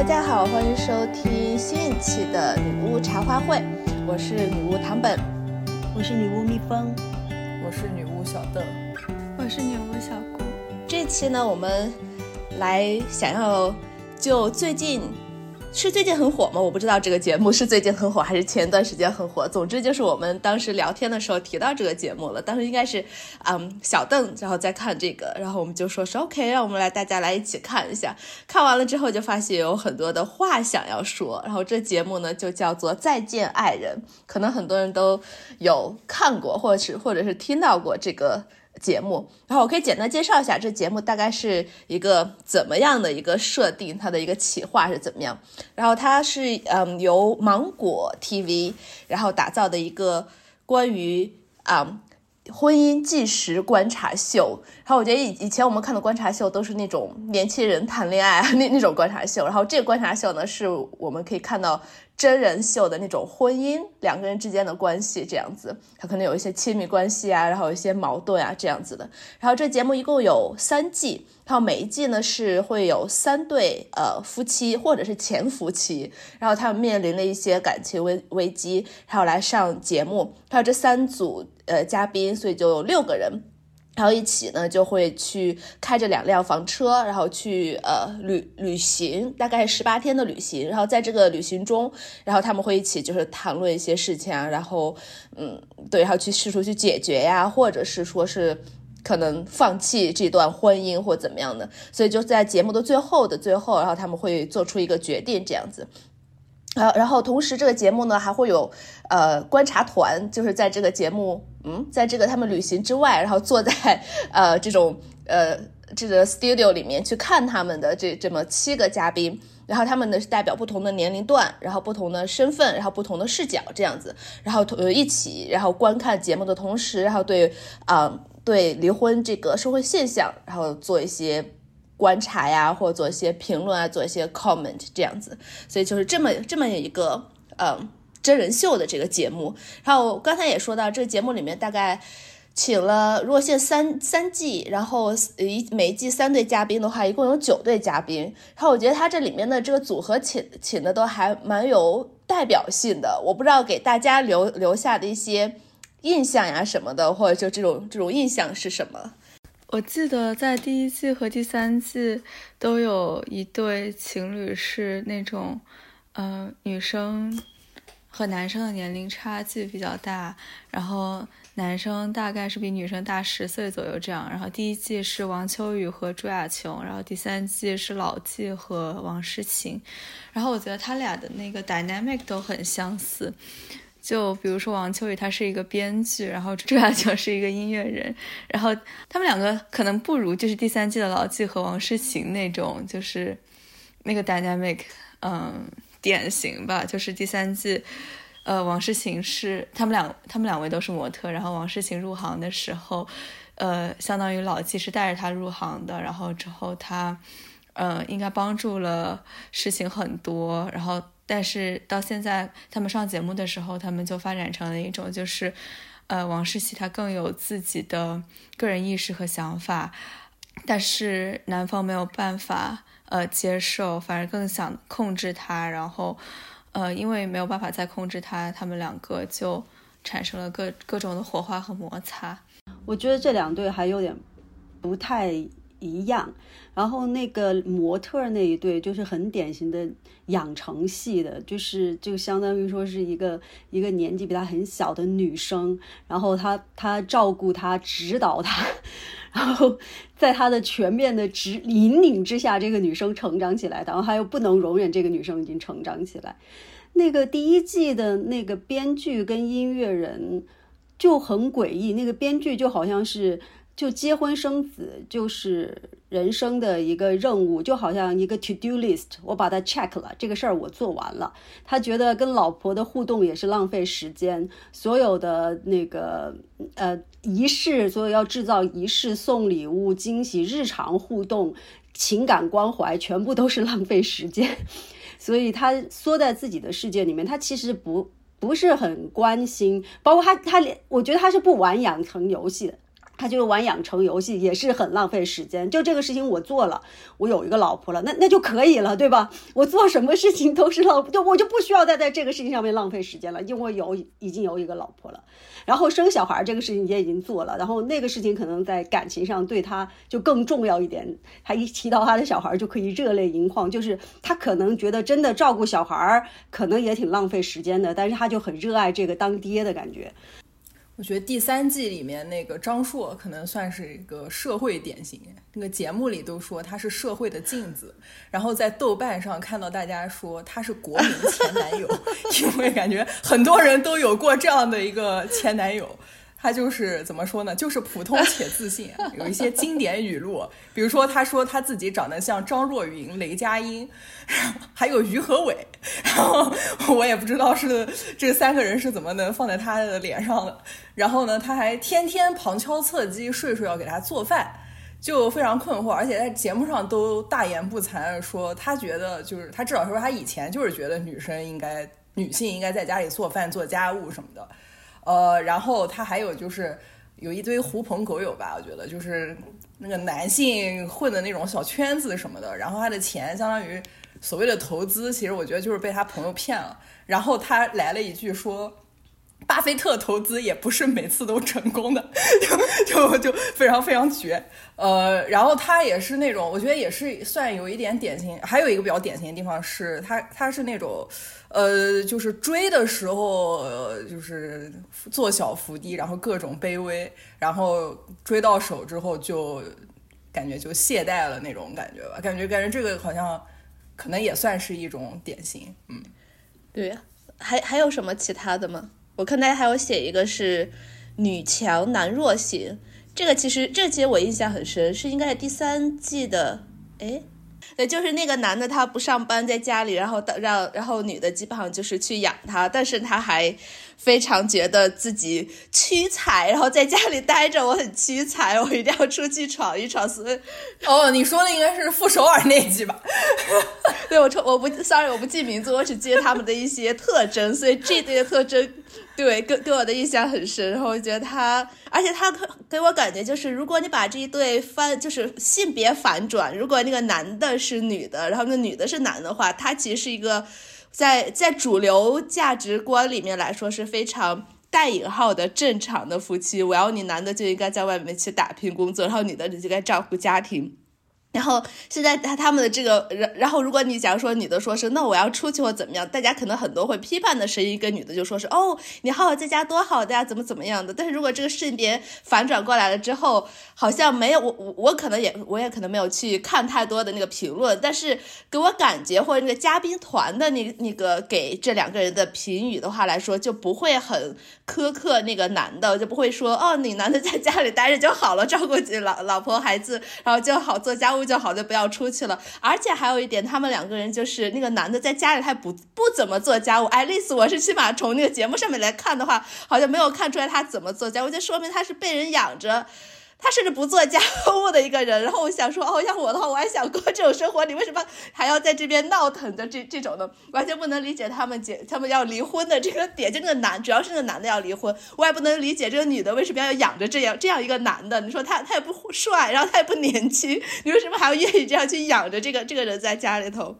大家好，欢迎收听新一期的女巫茶话会，我是女巫唐本，我是女巫蜜蜂，我是女巫小邓，我是女巫小顾。这期呢，我们来想要就最近。是最近很火吗？我不知道这个节目是最近很火还是前段时间很火。总之就是我们当时聊天的时候提到这个节目了。当时应该是，嗯，小邓然后在看这个，然后我们就说是 OK，让我们来大家来一起看一下。看完了之后就发现有很多的话想要说。然后这节目呢就叫做《再见爱人》，可能很多人都有看过，或是或者是听到过这个。节目，然后我可以简单介绍一下这节目大概是一个怎么样的一个设定，它的一个企划是怎么样。然后它是嗯由芒果 TV 然后打造的一个关于啊婚姻纪实观察秀。然后我觉得以以前我们看的观察秀都是那种年轻人谈恋爱那那种观察秀，然后这个观察秀呢是我们可以看到。真人秀的那种婚姻，两个人之间的关系这样子，他可能有一些亲密关系啊，然后有一些矛盾啊这样子的。然后这节目一共有三季，然后每一季呢是会有三对呃夫妻或者是前夫妻，然后他们面临了一些感情危危机，然后来上节目。还有这三组呃嘉宾，所以就有六个人。然后一起呢，就会去开着两辆房车，然后去呃旅旅行，大概十八天的旅行。然后在这个旅行中，然后他们会一起就是谈论一些事情啊，然后嗯对，然后去试图去解决呀，或者是说是可能放弃这段婚姻或怎么样的。所以就在节目的最后的最后，然后他们会做出一个决定这样子。呃，然后同时这个节目呢还会有呃观察团，就是在这个节目，嗯，在这个他们旅行之外，然后坐在 呃这种呃这个 studio 里面去看他们的这这么七个嘉宾，然后他们呢是代表不同的年龄段，然后不同的身份，然后不同的视角这样子，然后同一起然后观看节目的同时，然后对啊对离婚这个社会现象，然后做一些。观察呀，或者做一些评论啊，做一些 comment 这样子，所以就是这么这么一个嗯真人秀的这个节目。然后刚才也说到，这个节目里面大概请了，如果现在三三季，然后一每一季三对嘉宾的话，一共有九对嘉宾。然后我觉得他这里面的这个组合请请的都还蛮有代表性的。我不知道给大家留留下的一些印象呀什么的，或者就这种这种印象是什么？我记得在第一季和第三季都有一对情侣是那种，呃，女生和男生的年龄差距比较大，然后男生大概是比女生大十岁左右这样。然后第一季是王秋雨和朱亚琼，然后第三季是老纪和王诗晴。然后我觉得他俩的那个 dynamic 都很相似。就比如说王秋雨，他是一个编剧，然后朱亚琼是一个音乐人，然后他们两个可能不如就是第三季的老纪和王诗晴那种，就是那个 dynamic，嗯，典型吧。就是第三季，呃，王诗晴是他们两，他们两位都是模特，然后王诗晴入行的时候，呃，相当于老纪是带着他入行的，然后之后他，呃，应该帮助了事情很多，然后。但是到现在，他们上节目的时候，他们就发展成了一种，就是，呃，王诗琪她更有自己的个人意识和想法，但是男方没有办法呃接受，反而更想控制她，然后，呃，因为没有办法再控制她，他们两个就产生了各各种的火花和摩擦。我觉得这两对还有点不太一样。然后那个模特那一对就是很典型的养成系的，就是就相当于说是一个一个年纪比他很小的女生，然后他他照顾他，指导他，然后在他的全面的指引领之下，这个女生成长起来，然后他又不能容忍这个女生已经成长起来。那个第一季的那个编剧跟音乐人就很诡异，那个编剧就好像是。就结婚生子就是人生的一个任务，就好像一个 to do list，我把它 check 了，这个事儿我做完了。他觉得跟老婆的互动也是浪费时间，所有的那个呃仪式，所有要制造仪式、送礼物、惊喜、日常互动、情感关怀，全部都是浪费时间。所以他缩在自己的世界里面，他其实不不是很关心，包括他他连我觉得他是不玩养成游戏的。他就玩养成游戏，也是很浪费时间。就这个事情我做了，我有一个老婆了，那那就可以了，对吧？我做什么事情都是浪，就我就不需要再在这个事情上面浪费时间了，因为有已经有一个老婆了。然后生小孩这个事情也已经做了，然后那个事情可能在感情上对他就更重要一点。他一提到他的小孩就可以热泪盈眶，就是他可能觉得真的照顾小孩可能也挺浪费时间的，但是他就很热爱这个当爹的感觉。我觉得第三季里面那个张硕可能算是一个社会典型，那个节目里都说他是社会的镜子，然后在豆瓣上看到大家说他是国民前男友，因为感觉很多人都有过这样的一个前男友。他就是怎么说呢？就是普通且自信，有一些经典语录，比如说他说他自己长得像张若昀、雷佳音，还有于和伟，然后我也不知道是这三个人是怎么能放在他的脸上的。然后呢，他还天天旁敲侧击，睡睡要给他做饭，就非常困惑，而且在节目上都大言不惭说他觉得就是他至少说他以前就是觉得女生应该女性应该在家里做饭做家务什么的。呃，然后他还有就是有一堆狐朋狗友吧，我觉得就是那个男性混的那种小圈子什么的，然后他的钱相当于所谓的投资，其实我觉得就是被他朋友骗了。然后他来了一句说，巴菲特投资也不是每次都成功的，就就就非常非常绝。呃，然后他也是那种，我觉得也是算有一点典型。还有一个比较典型的地方是他，他是那种。呃，就是追的时候，就是做小伏低，然后各种卑微，然后追到手之后就感觉就懈怠了那种感觉吧，感觉感觉这个好像可能也算是一种典型，嗯，对呀，还还有什么其他的吗？我看大家还有写一个是女强男弱型，这个其实这其实我印象很深，是应该是第三季的，哎。对，就是那个男的，他不上班，在家里，然后让然后女的基本上就是去养他，但是他还非常觉得自己屈才，然后在家里待着我很屈才，我一定要出去闯一闯。所以，哦，你说的应该是傅首尔那集吧？对，我我不，sorry，我不记名字，我只记得他们的一些特征，所以这对的特征。对，给给我的印象很深，然后我觉得他，而且他给我感觉就是，如果你把这一对翻，就是性别反转，如果那个男的是女的，然后那女的是男的话，他其实是一个在在主流价值观里面来说是非常带引号的正常的夫妻。我要你男的就应该在外面去打拼工作，然后女的你就该照顾家庭。然后现在他他们的这个，然然后如果你假如说女的说是那我要出去或怎么样，大家可能很多会批判的声音，跟女的就说是哦你好好在家多好的呀，怎么怎么样的。但是如果这个性别反转过来了之后，好像没有我我我可能也我也可能没有去看太多的那个评论，但是给我感觉或者那个嘉宾团的那那个给这两个人的评语的话来说，就不会很苛刻那个男的，就不会说哦你男的在家里待着就好了，照顾起老老婆孩子，然后就好做家务。就好，就不要出去了。而且还有一点，他们两个人就是那个男的在家里，他不不怎么做家务。爱丽丝，我是起码从那个节目上面来看的话，好像没有看出来他怎么做家务，就说明他是被人养着。他甚至不做家务的一个人，然后我想说，哦，像我的话，我还想过这种生活，你为什么还要在这边闹腾的这这种的，完全不能理解他们结他们要离婚的这个点，就那个男，主要是那个男的要离婚，我也不能理解这个女的为什么要养着这样这样一个男的，你说他他也不帅，然后他也不年轻，你为什么还要愿意这样去养着这个这个人在家里头？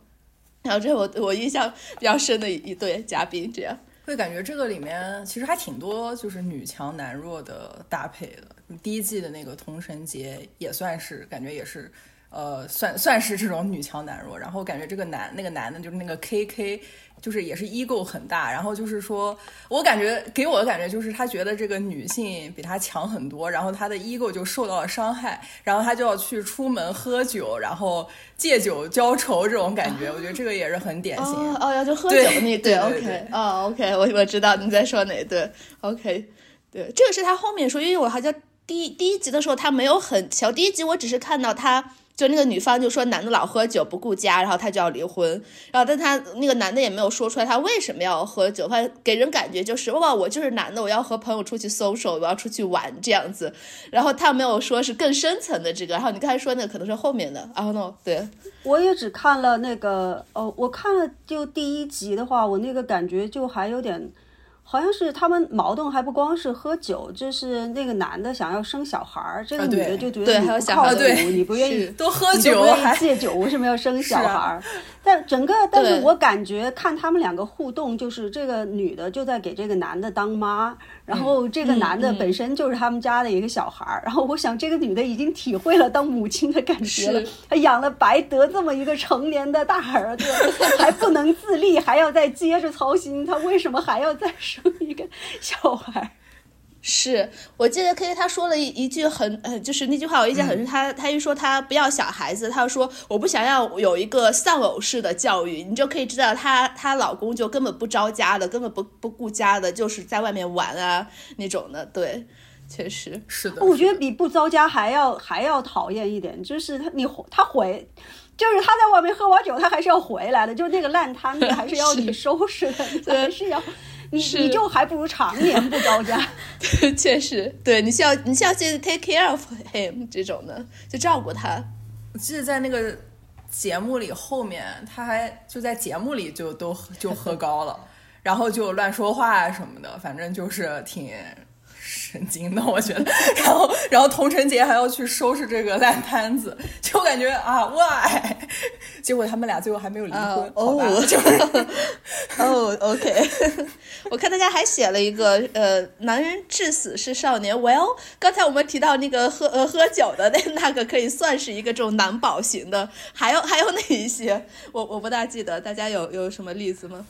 然后这是我我印象比较深的一一对嘉宾，这样会感觉这个里面其实还挺多就是女强男弱的搭配的。第一季的那个童神节也算是感觉也是，呃，算算是这种女强男弱。然后感觉这个男那个男的，就是那个 K K，就是也是 ego 很大。然后就是说，我感觉给我的感觉就是他觉得这个女性比他强很多，然后他的 ego 就受到了伤害，然后他就要去出门喝酒，然后借酒浇愁这种感觉。我觉得这个也是很典型。哦，要就喝酒那对，OK，哦，OK，我我知道你在说哪对，OK，对，这个是他后面说，因为我好像。第第一集的时候，他没有很强。第一集我只是看到他，就那个女方就说男的老喝酒不顾家，然后他就要离婚。然后但他那个男的也没有说出来他为什么要喝酒，反正给人感觉就是哇，我就是男的，我要和朋友出去 social，我要出去玩这样子。然后他没有说是更深层的这个。然后你刚才说那个可能是后面的。然后呢，对，我也只看了那个哦，我看了就第一集的话，我那个感觉就还有点。好像是他们矛盾还不光是喝酒，就是那个男的想要生小孩儿，这个女的就觉得你不还有小孩靠谱，你不愿意 多喝酒你不愿意戒酒，为什么要生 小孩儿？但整个，但是我感觉看他们两个互动，就是这个女的就在给这个男的当妈，然后这个男的嗯本身就是他们家的一个小孩儿，然后我想这个女的已经体会了当母亲的感觉了，她养了白德这么一个成年的大儿子，还不能自立，还要再接着操心，她为什么还要再生一个小孩儿？是我记得 K K 他说了一一句很呃，就是那句话我印象很深。他他一说他不要小孩子，他说我不想要有一个丧偶式的教育，你就可以知道她她老公就根本不着家的，根本不不顾家的，就是在外面玩啊那种的。对，确实是的，我觉得比不着家还要还要讨厌一点，就是他你他回，就是他在外面喝完酒，他还是要回来的，就是那个烂摊子还是要你收拾的，你还是要你是你就还不如常年不着家。确实，对你需要你需要去 take care of him 这种的，就照顾他。我记得在那个节目里后面，他还就在节目里就都就喝高了，然后就乱说话什么的，反正就是挺神经的，我觉得。然后，然后童晨杰还要去收拾这个烂摊子，就感觉啊，why？结果他们俩最后还没有离婚，啊好吧？哦就是哦、o k 我看大家还写了一个，呃，男人至死是少年。Well，刚才我们提到那个喝呃喝酒的那那个可以算是一个这种男宝型的，还有还有哪一些？我我不大记得，大家有有什么例子吗？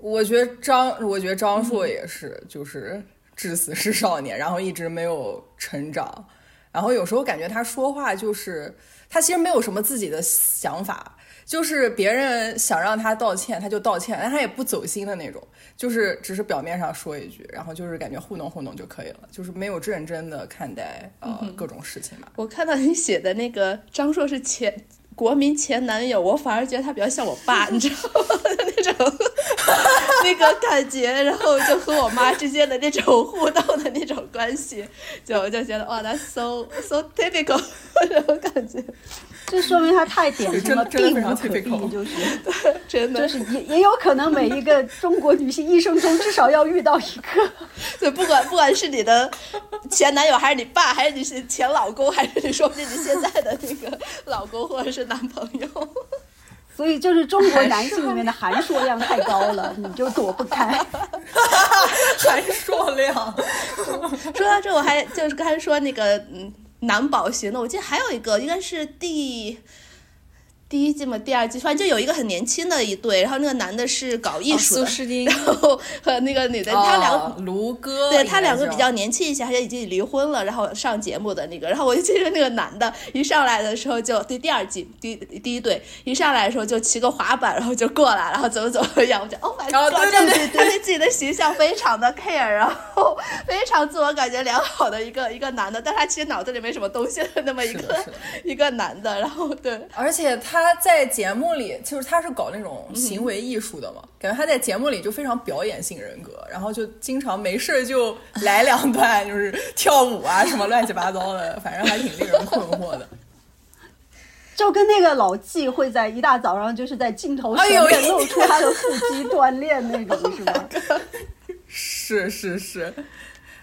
我觉得张，我觉得张硕也是，就是至死是少年，然后一直没有成长，然后有时候感觉他说话就是他其实没有什么自己的想法，就是别人想让他道歉他就道歉，但他也不走心的那种，就是只是表面上说一句，然后就是感觉糊弄糊弄就可以了，就是没有认真的看待呃、各种事情吧。我看到你写的那个张硕是前国民前男友，我反而觉得他比较像我爸，你知道吗？那种 那个感觉，然后就和我妈之间的那种互动的那种关系，就 就觉得哇，that's so so typical 那种感觉，这说明他太典型了，真真的非常避无可避，就是。真的。就是也也有可能每一个中国女性一生中至少要遇到一个。对，不管不管是你的前男友，还是你爸，还是你是前老公，还是你说不定你现在的那个老公或者是男朋友，所以就是中国 男性里面的含硕量太高了，你就躲不开。含硕量，说到这，我还就是刚才说那个嗯男宝型的，我记得还有一个应该是第第一季嘛，第二季，反正就有一个很年轻的一对，然后那个男的是搞艺术的，苏诗丁。然后和那个女的，他两个哦卢哥，对他两个比较年轻一些，而且已经离婚了，然后上节目的那个，然后我就记得那个男的一上来的时候就对第二季第第一对一上来的时候就骑个滑板，然后就过来，然后怎么怎么样，我就 Oh my 哦 God，对真的对对。他对自己的形象非常的 care，然后非常自我感觉良好的一个一个男的，但他其实脑子里没什么东西的那么一个一个男的，然后对。而且他在节目里，就是他是搞那种行为艺术的嘛，感觉他在节目里就非常表演性人格，然后就经常没事就来两段，就是跳舞啊什么乱七八糟的，反正还挺令人困惑的。就跟那个老纪会在一大早上就是在镜头前面露出他的腹肌锻炼那种，是吧？是是是。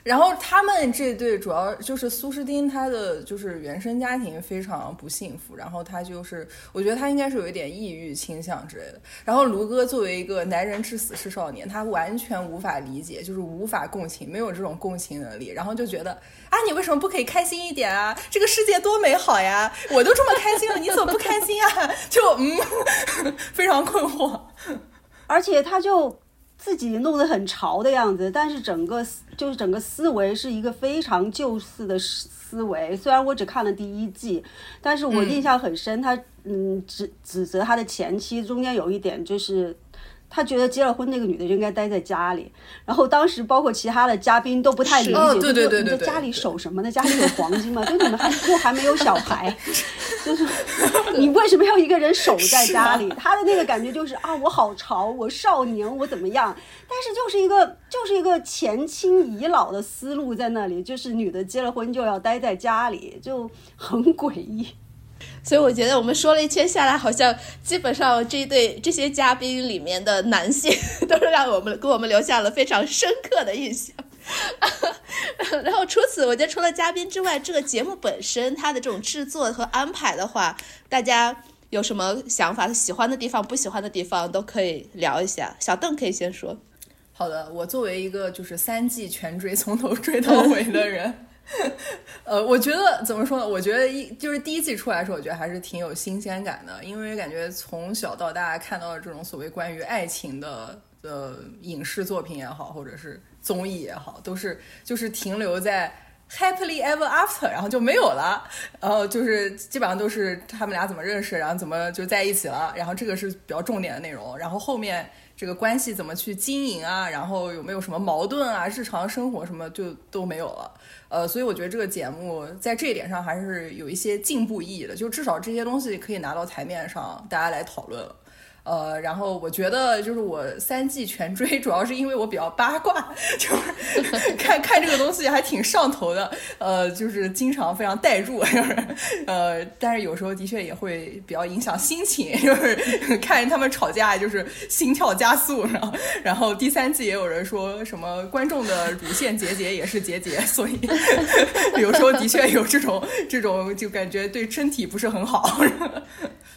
然后他们这对主要就是苏诗丁，他的就是原生家庭非常不幸福，然后他就是我觉得他应该是有一点抑郁倾向之类的。然后卢哥作为一个男人至死是少年，他完全无法理解，就是无法共情，没有这种共情能力，然后就觉得啊，你为什么不可以开心一点啊？这个世界多美好呀！我都这么开心了，你怎么不开心啊？就嗯，非常困惑。而且他就自己弄得很潮的样子，但是整个就是整个思维是一个非常旧式的思思维。虽然我只看了第一季，但是我印象很深。他嗯指指责他的前妻，中间有一点就是。他觉得结了婚那个女的就应该待在家里，然后当时包括其他的嘉宾都不太理解，哦对对就对对对你在家里守什么呢？家里有黄金吗？就你们还 又还没有小孩，就是你为什么要一个人守在家里？他的那个感觉就是啊，我好潮，我少年，我怎么样？但是就是一个就是一个前清遗老的思路在那里，就是女的结了婚就要待在家里，就很诡异。所以我觉得我们说了一圈下来，好像基本上这一对这些嘉宾里面的男性都是让我们给我们留下了非常深刻的印象。然后除此，我觉得除了嘉宾之外，这个节目本身它的这种制作和安排的话，大家有什么想法？喜欢的地方、不喜欢的地方都可以聊一下。小邓可以先说。好的，我作为一个就是三季全追、从头追到尾的人，呃，我觉得怎么说呢？我觉得一就是第一季出来的时候，我觉得还是挺有新鲜感的，因为感觉从小到大看到的这种所谓关于爱情的呃影视作品也好，或者是综艺也好，都是就是停留在 happily ever after，然后就没有了，然后就是基本上都是他们俩怎么认识，然后怎么就在一起了，然后这个是比较重点的内容，然后后面。这个关系怎么去经营啊？然后有没有什么矛盾啊？日常生活什么就都没有了。呃，所以我觉得这个节目在这一点上还是有一些进步意义的，就至少这些东西可以拿到台面上，大家来讨论。呃，然后我觉得就是我三季全追，主要是因为我比较八卦，就是 看看这个东西还挺上头的。呃，就是经常非常代入，就是呃，但是有时候的确也会比较影响心情，就是看着他们吵架，就是心跳加速。然后，然后第三季也有人说什么观众的乳腺结节也是结节，所以 有时候的确有这种这种就感觉对身体不是很好。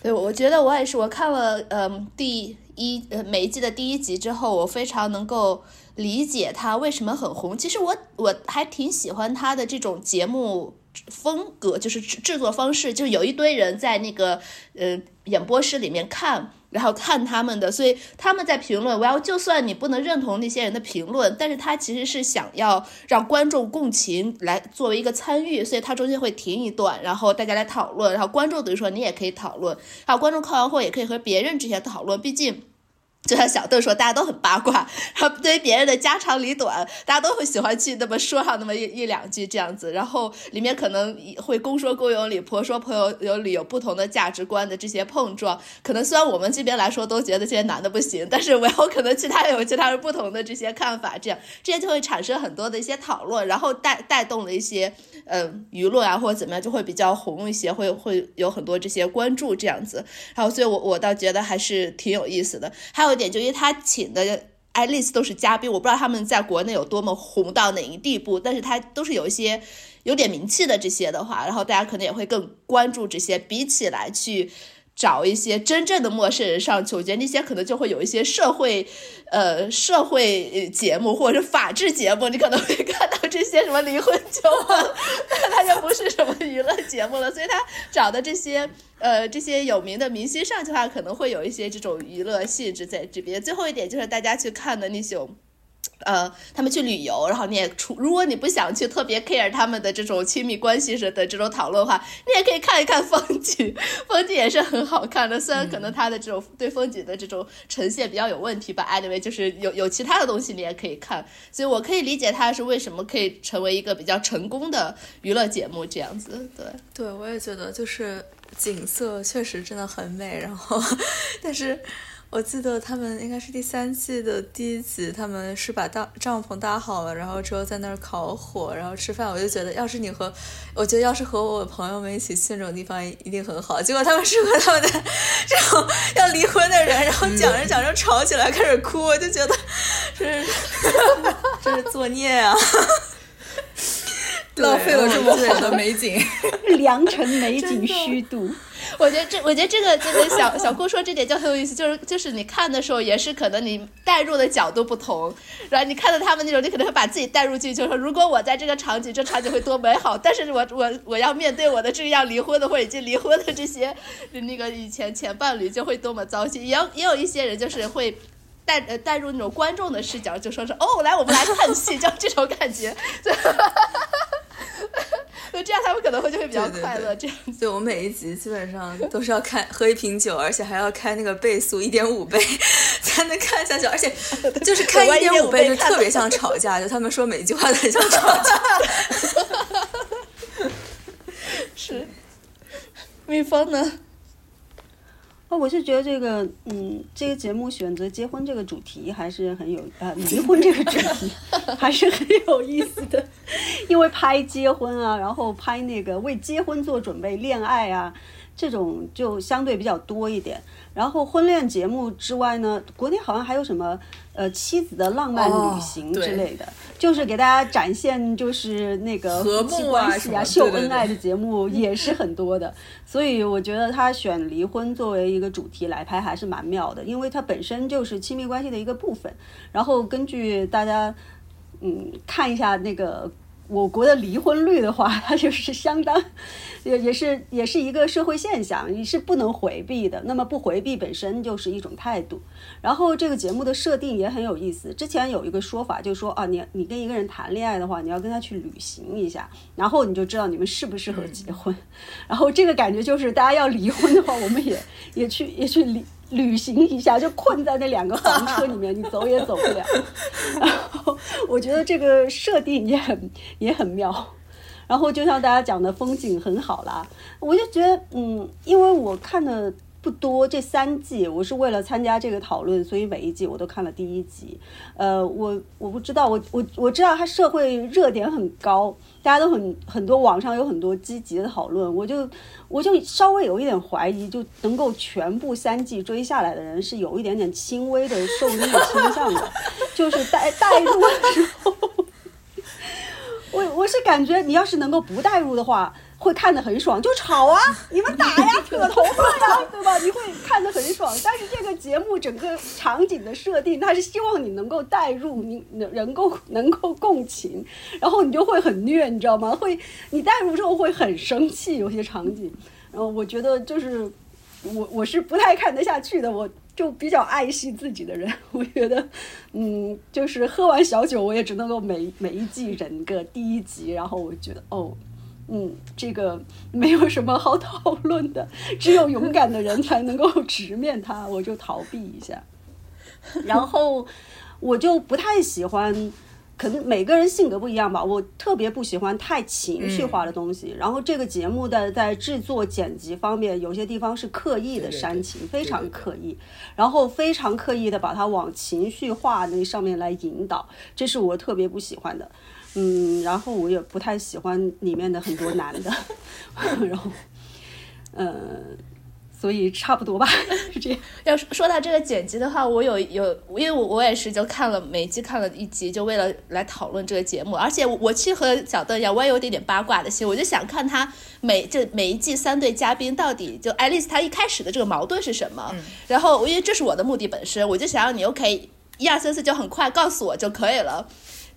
对，我觉得我也是，我看了嗯第一呃每一季的第一集之后，我非常能够理解他为什么很红。其实我我还挺喜欢他的这种节目。风格就是制制作方式，就有一堆人在那个呃演播室里面看，然后看他们的，所以他们在评论。我要就算你不能认同那些人的评论，但是他其实是想要让观众共情，来作为一个参与，所以他中间会停一段，然后大家来讨论，然后观众等于说你也可以讨论，然后观众看完后也可以和别人这些讨论，毕竟。就像小邓说，大家都很八卦，然后对于别人的家长里短，大家都会喜欢去那么说上那么一一两句这样子，然后里面可能会公说公有理，婆说婆有有理，有不同的价值观的这些碰撞，可能虽然我们这边来说都觉得这些男的不行，但是我有可能其他有其他人不同的这些看法，这样这些就会产生很多的一些讨论，然后带带动了一些嗯舆论啊或者怎么样，就会比较红一些，会会有很多这些关注这样子，然后所以我我倒觉得还是挺有意思的，还有。点就因为他请的爱丽丝都是嘉宾，我不知道他们在国内有多么红到哪一地步，但是他都是有一些有点名气的这些的话，然后大家可能也会更关注这些，比起来去。找一些真正的陌生人上去，我觉得那些可能就会有一些社会，呃，社会节目或者是法制节目，你可能会看到这些什么离婚纠纷，他就不是什么娱乐节目了。所以他找的这些，呃，这些有名的明星上去的话，可能会有一些这种娱乐性质在这边。最后一点就是大家去看的那种。呃，他们去旅游，然后你也出，如果你不想去特别 care 他们的这种亲密关系的这种讨论的话，你也可以看一看风景，风景也是很好看的。虽然可能他的这种对风景的这种呈现比较有问题吧，anyway，就是有有其他的东西你也可以看，所以我可以理解他是为什么可以成为一个比较成功的娱乐节目这样子。对，对我也觉得就是景色确实真的很美，然后 但是。我记得他们应该是第三季的第一集，他们是把大帐篷搭好了，然后之后在那儿烤火，然后吃饭。我就觉得，要是你和，我觉得要是和我朋友们一起去那种地方，一定很好。结果他们是和他们的这种要离婚的人，然后讲着讲着吵起来，开始哭，我就觉得 这是 这是作孽啊！浪费了这么好的美景，良辰美景虚度。我觉得这，我觉得这个这个小小姑说这点就很有意思，就是就是你看的时候也是可能你带入的角度不同，然后你看到他们那种，你可能会把自己带入进去，就说如果我在这个场景，这场景会多美好，但是我我我要面对我的这个要离婚的或者已经离婚的这些那个以前前伴侣就会多么糟心，也有也有一些人就是会带呃带入那种观众的视角，就说是哦来我们来看戏，就这种感觉。那 这样他们可能会就会比较快乐。这样，对我每一集基本上都是要开喝一瓶酒，而且还要开那个倍速一点五倍 才能看下去，而且 就是开一点五倍就特别像吵架，就他们说每一句话都很像吵架。是，蜜蜂呢？哦，我是觉得这个，嗯，这个节目选择结婚这个主题还是很有啊，离婚这个主题 还是很有意思的。因为拍结婚啊，然后拍那个为结婚做准备、恋爱啊，这种就相对比较多一点。然后婚恋节目之外呢，国内好像还有什么呃妻子的浪漫旅行之类的，就是给大家展现就是那个夫妻关系啊、秀恩爱的节目也是很多的。所以我觉得他选离婚作为一个主题来拍还是蛮妙的，因为它本身就是亲密关系的一个部分。然后根据大家嗯看一下那个。我国的离婚率的话，它就是相当，也也是也是一个社会现象，你是不能回避的。那么不回避本身就是一种态度。然后这个节目的设定也很有意思。之前有一个说法，就说啊，你你跟一个人谈恋爱的话，你要跟他去旅行一下，然后你就知道你们适不适合结婚。然后这个感觉就是，大家要离婚的话，我们也也去也去离。旅行一下就困在那两个房车里面，你走也走不了。然后我觉得这个设定也很也很妙。然后就像大家讲的，风景很好啦，我就觉得嗯，因为我看的。不多，这三季我是为了参加这个讨论，所以每一季我都看了第一集。呃，我我不知道，我我我知道它社会热点很高，大家都很很多，网上有很多积极的讨论。我就我就稍微有一点怀疑，就能够全部三季追下来的人是有一点点轻微的受虐倾向的，就是带带入的时候，我我是感觉你要是能够不带入的话。会看得很爽，就吵啊，你们打呀，扯头发呀，对吧？你会看得很爽。但是这个节目整个场景的设定，它是希望你能够带入，你能能够能够共情，然后你就会很虐，你知道吗？会你带入之后会很生气，有些场景。然后我觉得就是我我是不太看得下去的，我就比较爱惜自己的人。我觉得，嗯，就是喝完小酒，我也只能够每每一季忍个第一集，然后我觉得哦。嗯，这个没有什么好讨论的，只有勇敢的人才能够直面它。我就逃避一下，然后我就不太喜欢，可能每个人性格不一样吧。我特别不喜欢太情绪化的东西。然后这个节目的在制作剪辑方面，有些地方是刻意的煽情，非常刻意，然后非常刻意的把它往情绪化那上面来引导，这是我特别不喜欢的。嗯，然后我也不太喜欢里面的很多男的，然后，呃，所以差不多吧，是这样。要说到这个剪辑的话，我有有，因为我我也是就看了每季看了一集，就为了来讨论这个节目。而且我其实和小邓一样，我也有点点八卦的心，我就想看他每这每一季三对嘉宾到底就爱丽丝她一开始的这个矛盾是什么。然后因为这是我的目的本身，我就想让你 OK 一二三四就很快告诉我就可以了。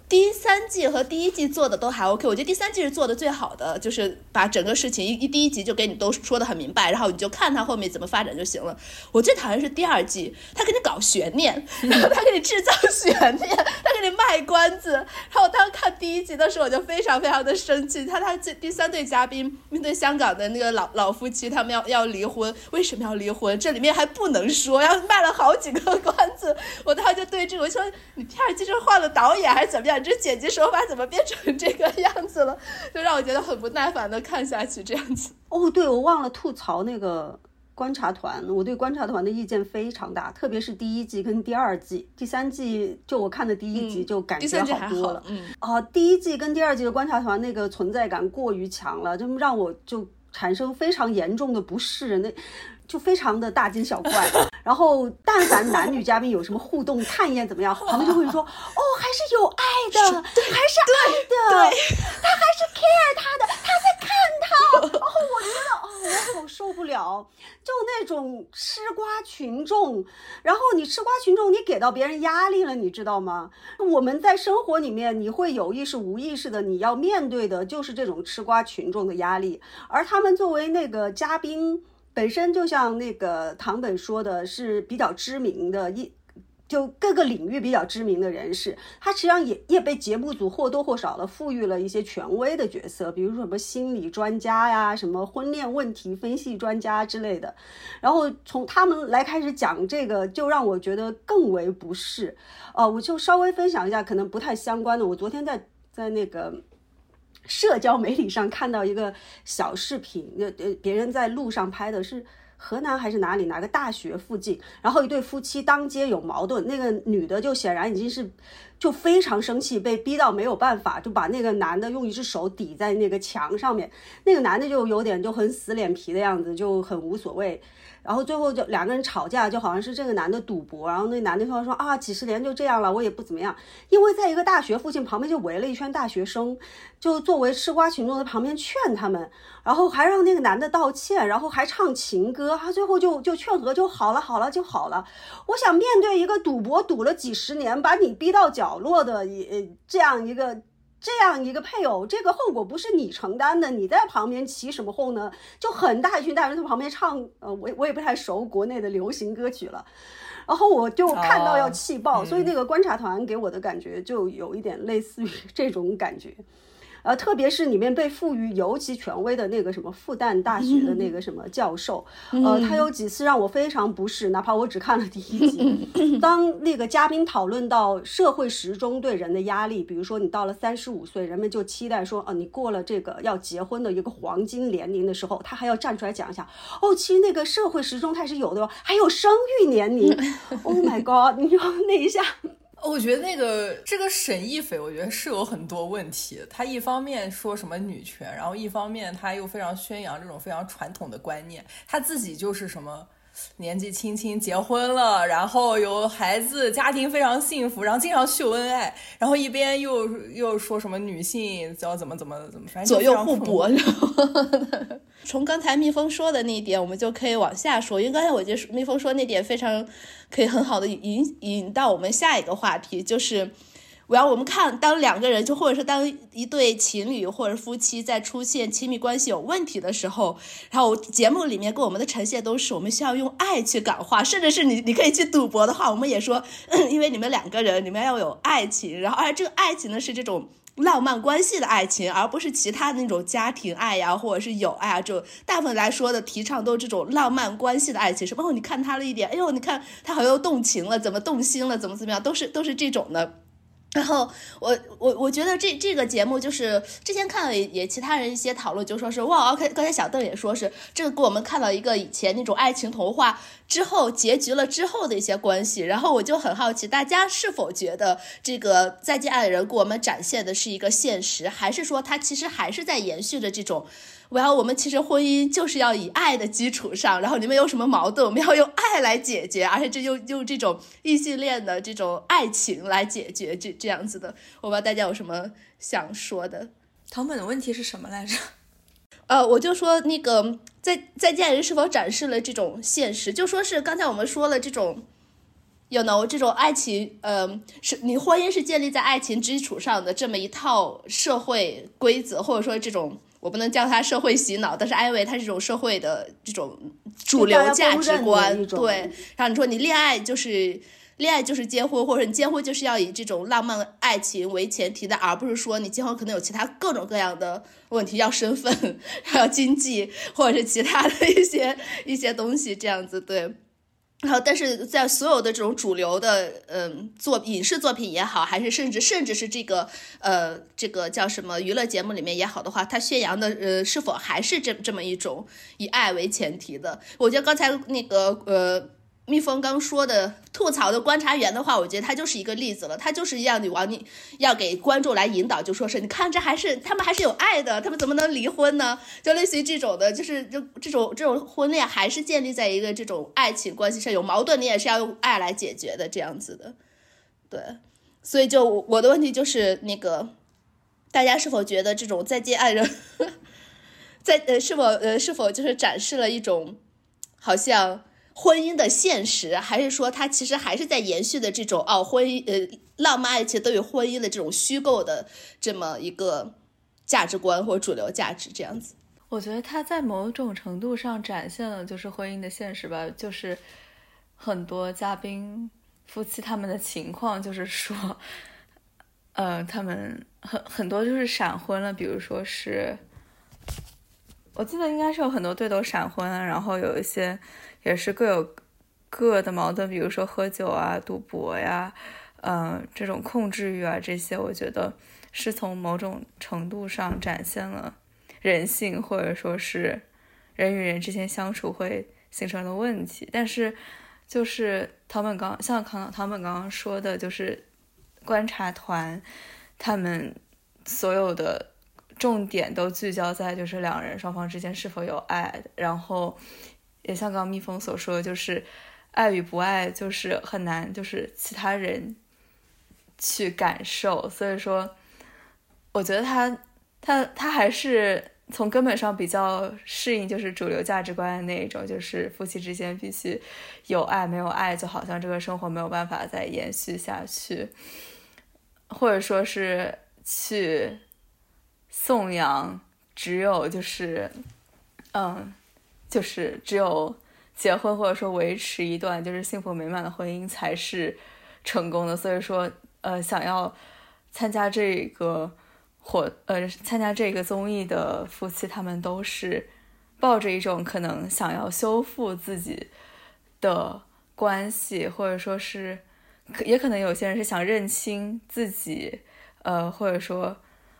第三季和第一季做的都还 OK，我觉得第三季是做的最好的，就是把整个事情一一第一集就给你都说的很明白，然后你就看他后面怎么发展就行了。我最讨厌是第二季，他给你搞悬念，然后他给你制造悬念，他给你卖关子。然后我当时看第一集的时候，我就非常非常的生气。他他这第三对嘉宾面对香港的那个老老夫妻，他们要要离婚，为什么要离婚？这里面还不能说，要卖了好几个关子。我当时就对这个我说，你第二季是换了导演还是怎么样？这剪辑手法怎么变成这个样子了？就让我觉得很不耐烦的看下去，这样子。哦，对，我忘了吐槽那个观察团。我对观察团的意见非常大，特别是第一季跟第二季，第三季就我看的第一集就感觉好多了。嗯，啊，第一季跟第二季的观察团那个存在感过于强了，就让我就产生非常严重的不适。那。就非常的大惊小怪，然后但凡男女嘉宾有什么互动、看一眼怎么样，旁边就会说 哦，还是有爱的，还是爱的，他还是 care 他的，他在看他。然后我觉得哦，我好受不了，就那种吃瓜群众。然后你吃瓜群众，你给到别人压力了，你知道吗？我们在生活里面，你会有意识、无意识的，你要面对的就是这种吃瓜群众的压力，而他们作为那个嘉宾。本身就像那个唐本说的，是比较知名的，一就各个领域比较知名的人士，他实际上也也被节目组或多或少的赋予了一些权威的角色，比如说什么心理专家呀，什么婚恋问题分析专家之类的。然后从他们来开始讲这个，就让我觉得更为不适。哦，我就稍微分享一下，可能不太相关的。我昨天在在那个。社交媒体上看到一个小视频，呃呃，别人在路上拍的是河南还是哪里哪个大学附近，然后一对夫妻当街有矛盾，那个女的就显然已经是就非常生气，被逼到没有办法，就把那个男的用一只手抵在那个墙上面，那个男的就有点就很死脸皮的样子，就很无所谓。然后最后就两个人吵架，就好像是这个男的赌博，然后那男的说说啊，几十年就这样了，我也不怎么样。因为在一个大学附近，旁边就围了一圈大学生，就作为吃瓜群众在旁边劝他们，然后还让那个男的道歉，然后还唱情歌，他最后就就劝和就好了，好了就好了。我想面对一个赌博赌了几十年，把你逼到角落的也这样一个。这样一个配偶，这个后果不是你承担的，你在旁边起什么哄呢？就很大一群大人在旁边唱，呃，我我也不太熟国内的流行歌曲了，然后我就看到要气爆，所以那个观察团给我的感觉就有一点类似于这种感觉。呃，特别是里面被赋予尤其权威的那个什么复旦大学的那个什么教授，呃，他有几次让我非常不适，哪怕我只看了第一集。当那个嘉宾讨论到社会时钟对人的压力，比如说你到了三十五岁，人们就期待说，哦，你过了这个要结婚的一个黄金年龄的时候，他还要站出来讲一下，哦，其实那个社会时钟它是有的哟，还有生育年龄。Oh my god！你说那一下。我觉得那个这个沈亦菲，我觉得是有很多问题。她一方面说什么女权，然后一方面她又非常宣扬这种非常传统的观念，她自己就是什么。年纪轻轻结婚了，然后有孩子，家庭非常幸福，然后经常秀恩爱，然后一边又又说什么女性要怎么怎么怎么，反正左右互搏。从刚才蜜蜂说的那一点，我们就可以往下说，因为刚才我觉得蜜蜂说那点非常可以很好的引引到我们下一个话题，就是。我要我们看，当两个人就或者是当一对情侣或者夫妻在出现亲密关系有问题的时候，然后节目里面给我们的呈现都是我们需要用爱去感化，甚至是你你可以去赌博的话，我们也说，因为你们两个人你们要有爱情，然后而这个爱情呢是这种浪漫关系的爱情，而不是其他的那种家庭爱呀或者是友爱啊，就大部分来说的提倡都是这种浪漫关系的爱情，什么你看他了一点，哎呦你看他好像动情了，怎么动心了，怎么怎么样，都是都是这种的。然后我我我觉得这这个节目就是之前看了也其他人一些讨论，就说是哇，OK，刚才小邓也说是这个给我们看到一个以前那种爱情童话之后结局了之后的一些关系。然后我就很好奇，大家是否觉得这个再见爱人给我们展现的是一个现实，还是说他其实还是在延续着这种？我要，我们其实婚姻就是要以爱的基础上，然后你们有什么矛盾，我们要用爱来解决，而且这就用这种异性恋的这种爱情来解决，这这样子的。我不知道大家有什么想说的。唐本的问题是什么来着？呃，我就说那个在在见人是否展示了这种现实，就说是刚才我们说了这种有 no 这种爱情，呃，是你婚姻是建立在爱情基础上的这么一套社会规则，或者说这种。我不能叫它社会洗脑，但是安慰它是这种社会的这种主流价值观。对，然后你说你恋爱就是恋爱就是结婚，或者你结婚就是要以这种浪漫爱情为前提的，而不是说你结婚可能有其他各种各样的问题，要身份，还要经济，或者是其他的一些一些东西这样子，对。然后，但是在所有的这种主流的，嗯，作影视作品也好，还是甚至甚至是这个，呃，这个叫什么娱乐节目里面也好的话，它宣扬的，呃，是否还是这这么一种以爱为前提的？我觉得刚才那个，呃。蜜蜂刚说的吐槽的观察员的话，我觉得他就是一个例子了。他就是要你往你要给观众来引导，就说是你看这还是他们还是有爱的，他们怎么能离婚呢？就类似于这种的，就是就这种这种婚恋还是建立在一个这种爱情关系上，有矛盾你也是要用爱来解决的这样子的。对，所以就我的问题就是那个，大家是否觉得这种再见爱人，在呃是否呃是否就是展示了一种好像。婚姻的现实，还是说他其实还是在延续的这种哦，婚姻呃，浪漫爱情都有婚姻的这种虚构的这么一个价值观或主流价值这样子。我觉得他在某种程度上展现了就是婚姻的现实吧，就是很多嘉宾夫妻他们的情况，就是说，呃，他们很很多就是闪婚了，比如说是，我记得应该是有很多对都闪婚，然后有一些。也是各有各的矛盾，比如说喝酒啊、赌博呀，嗯，这种控制欲啊，这些我觉得是从某种程度上展现了人性，或者说是人与人之间相处会形成的问题。但是就是唐本刚像唐唐本刚刚说的，就是观察团他们所有的重点都聚焦在就是两人双方之间是否有爱，然后也像刚刚蜜蜂所说，就是爱与不爱就是很难，就是其他人去感受，所以说。我觉得他，他，他还是从根本上比较适应，就是主流价值观的那一种，就是夫妻之间必须有爱，没有爱，就好像这个生活没有办法再延续下去，或者说是去颂扬，只有就是，嗯，就是只有结婚或者说维持一段就是幸福美满的婚姻才是成功的，所以说，呃，想要参加这个。或呃，参加这个综艺的夫妻，他们都是抱着一种可能想要修复自己的关系，或者说是，也可能有些人是想认清自己，呃，或者说，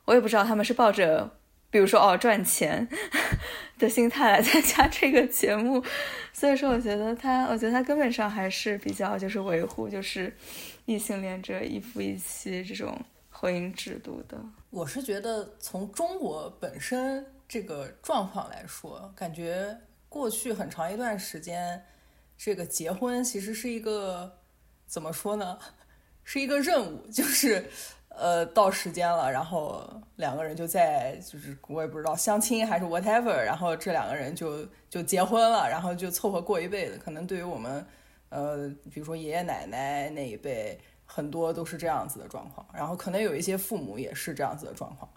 我也不知道他们是抱着，比如说哦赚钱 的心态来参加这个节目，所以说我觉得他，我觉得他根本上还是比较就是维护就是异性恋者一夫一妻这种。婚姻制度的，我是觉得从中国本身这个状况来说，感觉过去很长一段时间，这个结婚其实是一个怎么说呢？是一个任务，就是呃到时间了，然后两个人就在就是我也不知道相亲还是 whatever，然后这两个人就就结婚了，然后就凑合过一辈子。可能对于我们呃比如说爷爷奶奶那一辈。很多都是这样子的状况，然后可能有一些父母也是这样子的状况，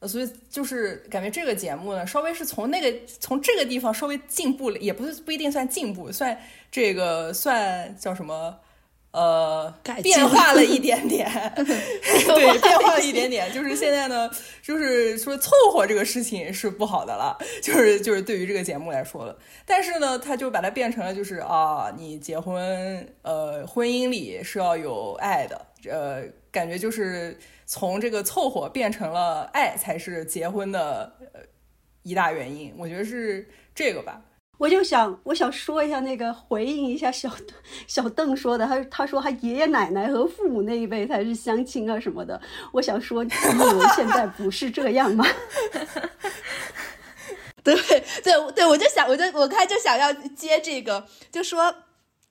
呃，所以就是感觉这个节目呢，稍微是从那个从这个地方稍微进步了，也不是不一定算进步，算这个算叫什么？呃，变化了一点点，对，变化了一点点。就是现在呢，就是说凑合这个事情是不好的了，就是就是对于这个节目来说了。但是呢，他就把它变成了，就是啊，你结婚，呃，婚姻里是要有爱的，呃，感觉就是从这个凑合变成了爱才是结婚的呃一大原因。我觉得是这个吧。我就想，我想说一下那个回应一下小小邓说的，他他说他爷爷奶奶和父母那一辈才是相亲啊什么的。我想说，你以为现在不是这样吗？对对对，我就想，我就我看就想要接这个，就说，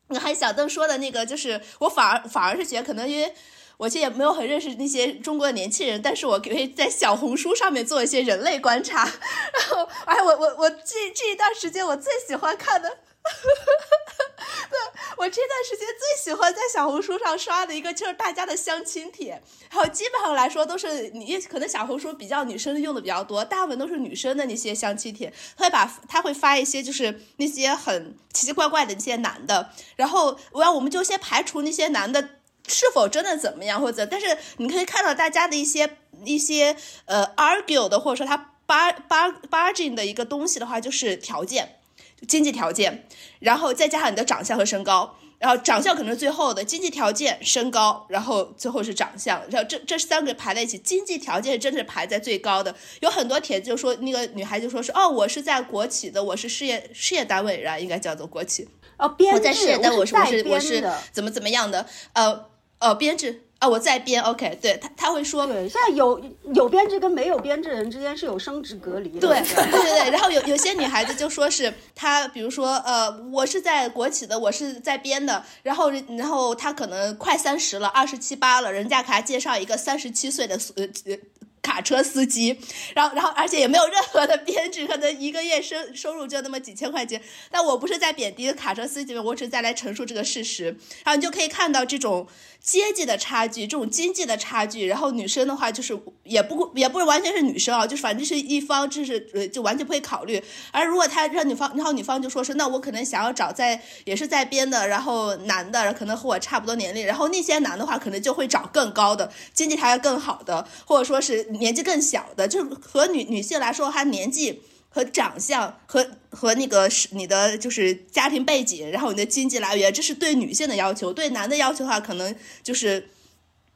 你看小邓说的那个，就是我反而反而是觉得可能因为。我其实也没有很认识那些中国的年轻人，但是我可以在小红书上面做一些人类观察。然后，哎，我我我这这一段时间我最喜欢看的，对我这段时间最喜欢在小红书上刷的一个就是大家的相亲帖。然后基本上来说都是你可能小红书比较女生用的比较多，大部分都是女生的那些相亲帖。会把他会发一些就是那些很奇奇怪怪的那些男的，然后我要我们就先排除那些男的。是否真的怎么样，或者，但是你可以看到大家的一些一些呃 argue 的，或者说他 bar bar bargain 的一个东西的话，就是条件，经济条件，然后再加上你的长相和身高，然后长相可能是最后的，经济条件、身高，然后最后是长相，然后这这三个排在一起，经济条件真是排在最高的。有很多帖子就说那个女孩就说是哦，我是在国企的，我是事业事业单位人，应该叫做国企哦，编我在事业单位，我是我是我是怎么怎么样的，呃。哦，编制啊，我在编，OK，对他他会说，对，现在有有编制跟没有编制人之间是有生殖隔离的，对对对对，然后有有些女孩子就说是她，比如说呃，我是在国企的，我是在编的，然后然后她可能快三十了，二十七八了，人家给她介绍一个三十七岁的呃呃。卡车司机，然后，然后，而且也没有任何的编制，可能一个月收收入就那么几千块钱。但我不是在贬低卡车司机们，我只是在来陈述这个事实。然后你就可以看到这种阶级的差距，这种经济的差距。然后女生的话，就是也不也不是完全是女生啊，就是反正是一方，就是呃，就完全不会考虑。而如果他让女方，然后女方就说是，那我可能想要找在也是在编的，然后男的可能和我差不多年龄，然后那些男的话可能就会找更高的，经济条件更好的，或者说是。年纪更小的，就和女女性来说，她年纪和长相和和那个是你的就是家庭背景，然后你的经济来源，这是对女性的要求。对男的要求的话，可能就是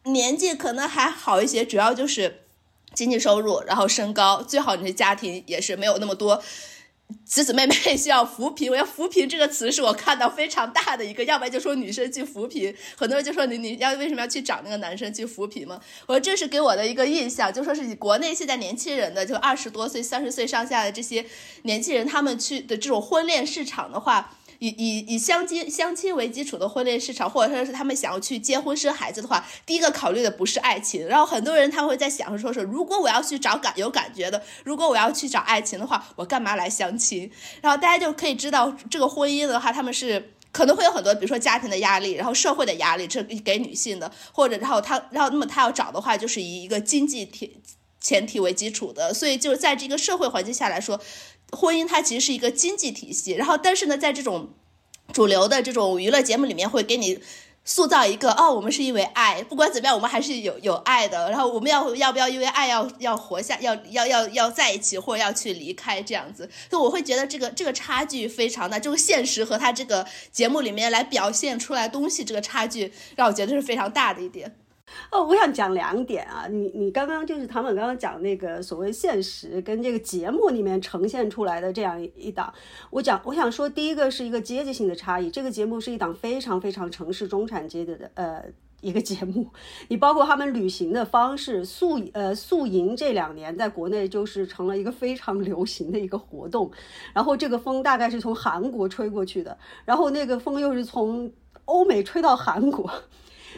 年纪可能还好一些，主要就是经济收入，然后身高，最好你的家庭也是没有那么多姊姊妹妹 需要扶贫，我要扶贫这个词是我看到非常大的一个，要不然就说女生去扶贫，很多人就说你你要为什么要去找那个男生去扶贫吗？我说这是给我的一个印象，就说是国内现在年轻人的就二十多岁、三十岁上下的这些年轻人，他们去的这种婚恋市场的话。以以以相亲相亲为基础的婚恋市场，或者说是他们想要去结婚生孩子的话，第一个考虑的不是爱情。然后很多人他会在想说，是如果我要去找感有感觉的，如果我要去找爱情的话，我干嘛来相亲？然后大家就可以知道，这个婚姻的话，他们是可能会有很多，比如说家庭的压力，然后社会的压力，这给女性的，或者然后他然后那么他要找的话，就是以一个经济体前提为基础的，所以就是在这个社会环境下来说。婚姻它其实是一个经济体系，然后但是呢，在这种主流的这种娱乐节目里面，会给你塑造一个哦，我们是因为爱，不管怎么样，我们还是有有爱的。然后我们要要不要因为爱要要活下，要要要要在一起，或者要去离开这样子？就我会觉得这个这个差距非常大，这个现实和他这个节目里面来表现出来东西，这个差距让我觉得是非常大的一点。哦，我想讲两点啊，你你刚刚就是唐本刚刚讲那个所谓现实跟这个节目里面呈现出来的这样一档，我讲我想说第一个是一个阶级性的差异，这个节目是一档非常非常城市中产阶级的呃一个节目，你包括他们旅行的方式，宿呃宿营这两年在国内就是成了一个非常流行的一个活动，然后这个风大概是从韩国吹过去的，然后那个风又是从欧美吹到韩国。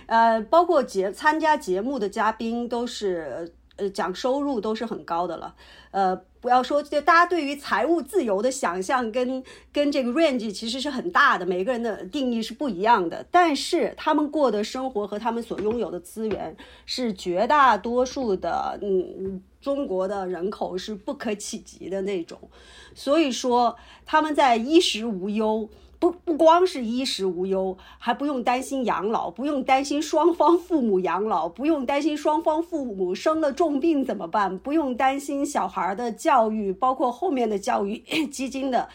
呃，包括节参加节目的嘉宾都是，呃，讲收入都是很高的了。呃，不要说，就大家对于财务自由的想象跟跟这个 range 其实是很大的，每个人的定义是不一样的。但是他们过的生活和他们所拥有的资源是绝大多数的，嗯，中国的人口是不可企及的那种。所以说，他们在衣食无忧。不不光是衣食无忧，还不用担心养老，不用担心双方父母养老，不用担心双方父母生了重病怎么办，不用担心小孩的教育，包括后面的教育基金的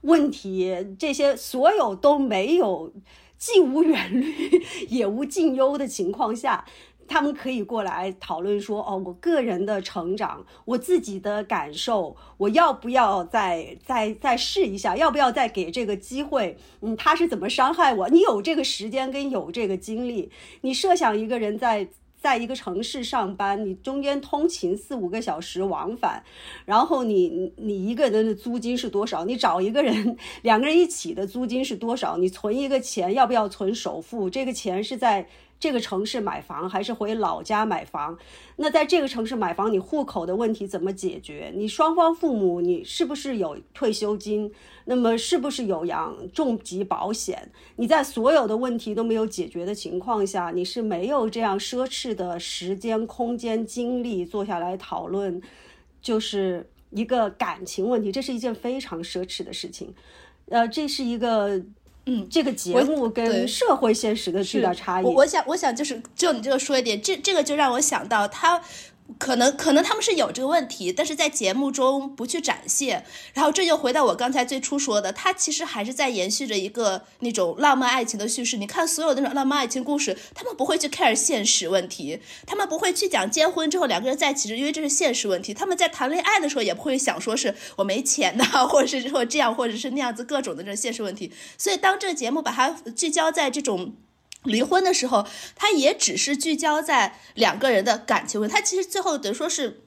问题，这些所有都没有，既无远虑也无近忧的情况下。他们可以过来讨论说：“哦，我个人的成长，我自己的感受，我要不要再再再试一下？要不要再给这个机会？嗯，他是怎么伤害我？你有这个时间跟有这个精力，你设想一个人在在一个城市上班，你中间通勤四五个小时往返，然后你你一个人的租金是多少？你找一个人，两个人一起的租金是多少？你存一个钱，要不要存首付？这个钱是在。”这个城市买房还是回老家买房？那在这个城市买房，你户口的问题怎么解决？你双方父母你是不是有退休金？那么是不是有养重疾保险？你在所有的问题都没有解决的情况下，你是没有这样奢侈的时间、空间、精力坐下来讨论，就是一个感情问题。这是一件非常奢侈的事情。呃，这是一个。嗯，这个节目跟社会现实的巨大差异。我我想，我想就是就你这个说一点，这这个就让我想到他。可能可能他们是有这个问题，但是在节目中不去展现，然后这就回到我刚才最初说的，他其实还是在延续着一个那种浪漫爱情的叙事。你看所有那种浪漫爱情故事，他们不会去 care 现实问题，他们不会去讲结婚之后两个人在一起，因为这是现实问题。他们在谈恋爱的时候也不会想说是我没钱呐，或者是说这样，或者是那样子各种的这种现实问题。所以当这个节目把它聚焦在这种。离婚的时候，他也只是聚焦在两个人的感情问题，他其实最后等于说是。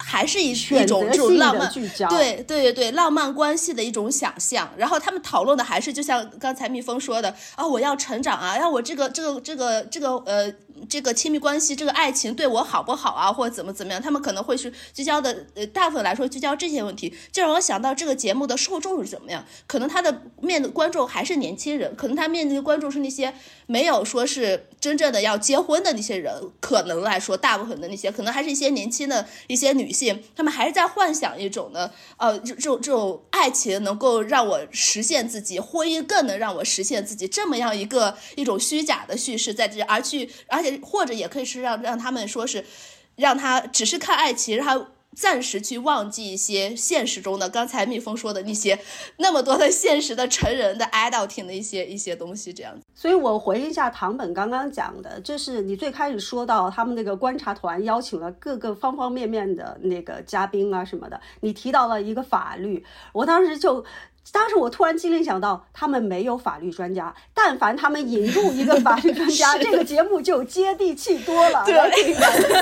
还是一一种这种浪漫，对对对对，浪漫关系的一种想象。然后他们讨论的还是就像刚才蜜蜂说的啊，我要成长啊，让我这个这个这个这个呃这个亲密关系，这个爱情对我好不好啊，或者怎么怎么样？他们可能会是聚焦的，呃，大部分来说聚焦这些问题，就让我想到这个节目的受众是怎么样？可能他的面的观众还是年轻人，可能他面对的观众是那些没有说是真正的要结婚的那些人，可能来说大部分的那些可能还是一些年轻的一些女。性，她们还是在幻想一种呢，呃，这这种这种爱情能够让我实现自己，婚姻更能让我实现自己，这么样一个一种虚假的叙事在这，而去，而且或者也可以是让让他们说是，让他只是看爱情，让他暂时去忘记一些现实中的，刚才蜜蜂说的那些那么多的现实的成人的 adulting 的一些一些东西，这样子。所以我回应一下唐本刚刚讲的，就是你最开始说到他们那个观察团邀请了各个方方面面的那个嘉宾啊什么的，你提到了一个法律，我当时就。当时我突然机灵想到，他们没有法律专家，但凡他们引入一个法律专家，这个节目就接地气多了。对，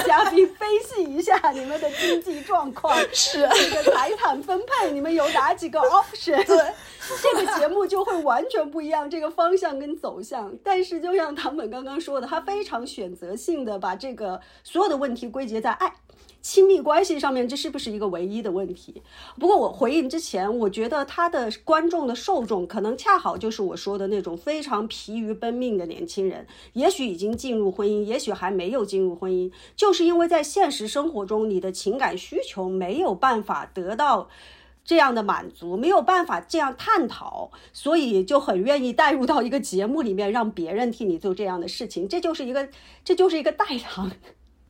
嘉宾分析一下你们的经济状况，是这个财产分配，你们有哪几个 option？对，这个节目就会完全不一样，这个方向跟走向。但是就像唐本刚刚说的，他非常选择性的把这个所有的问题归结在爱。亲密关系上面，这是不是一个唯一的问题？不过我回应之前，我觉得他的观众的受众可能恰好就是我说的那种非常疲于奔命的年轻人，也许已经进入婚姻，也许还没有进入婚姻，就是因为在现实生活中，你的情感需求没有办法得到这样的满足，没有办法这样探讨，所以就很愿意带入到一个节目里面，让别人替你做这样的事情，这就是一个，这就是一个代 偿。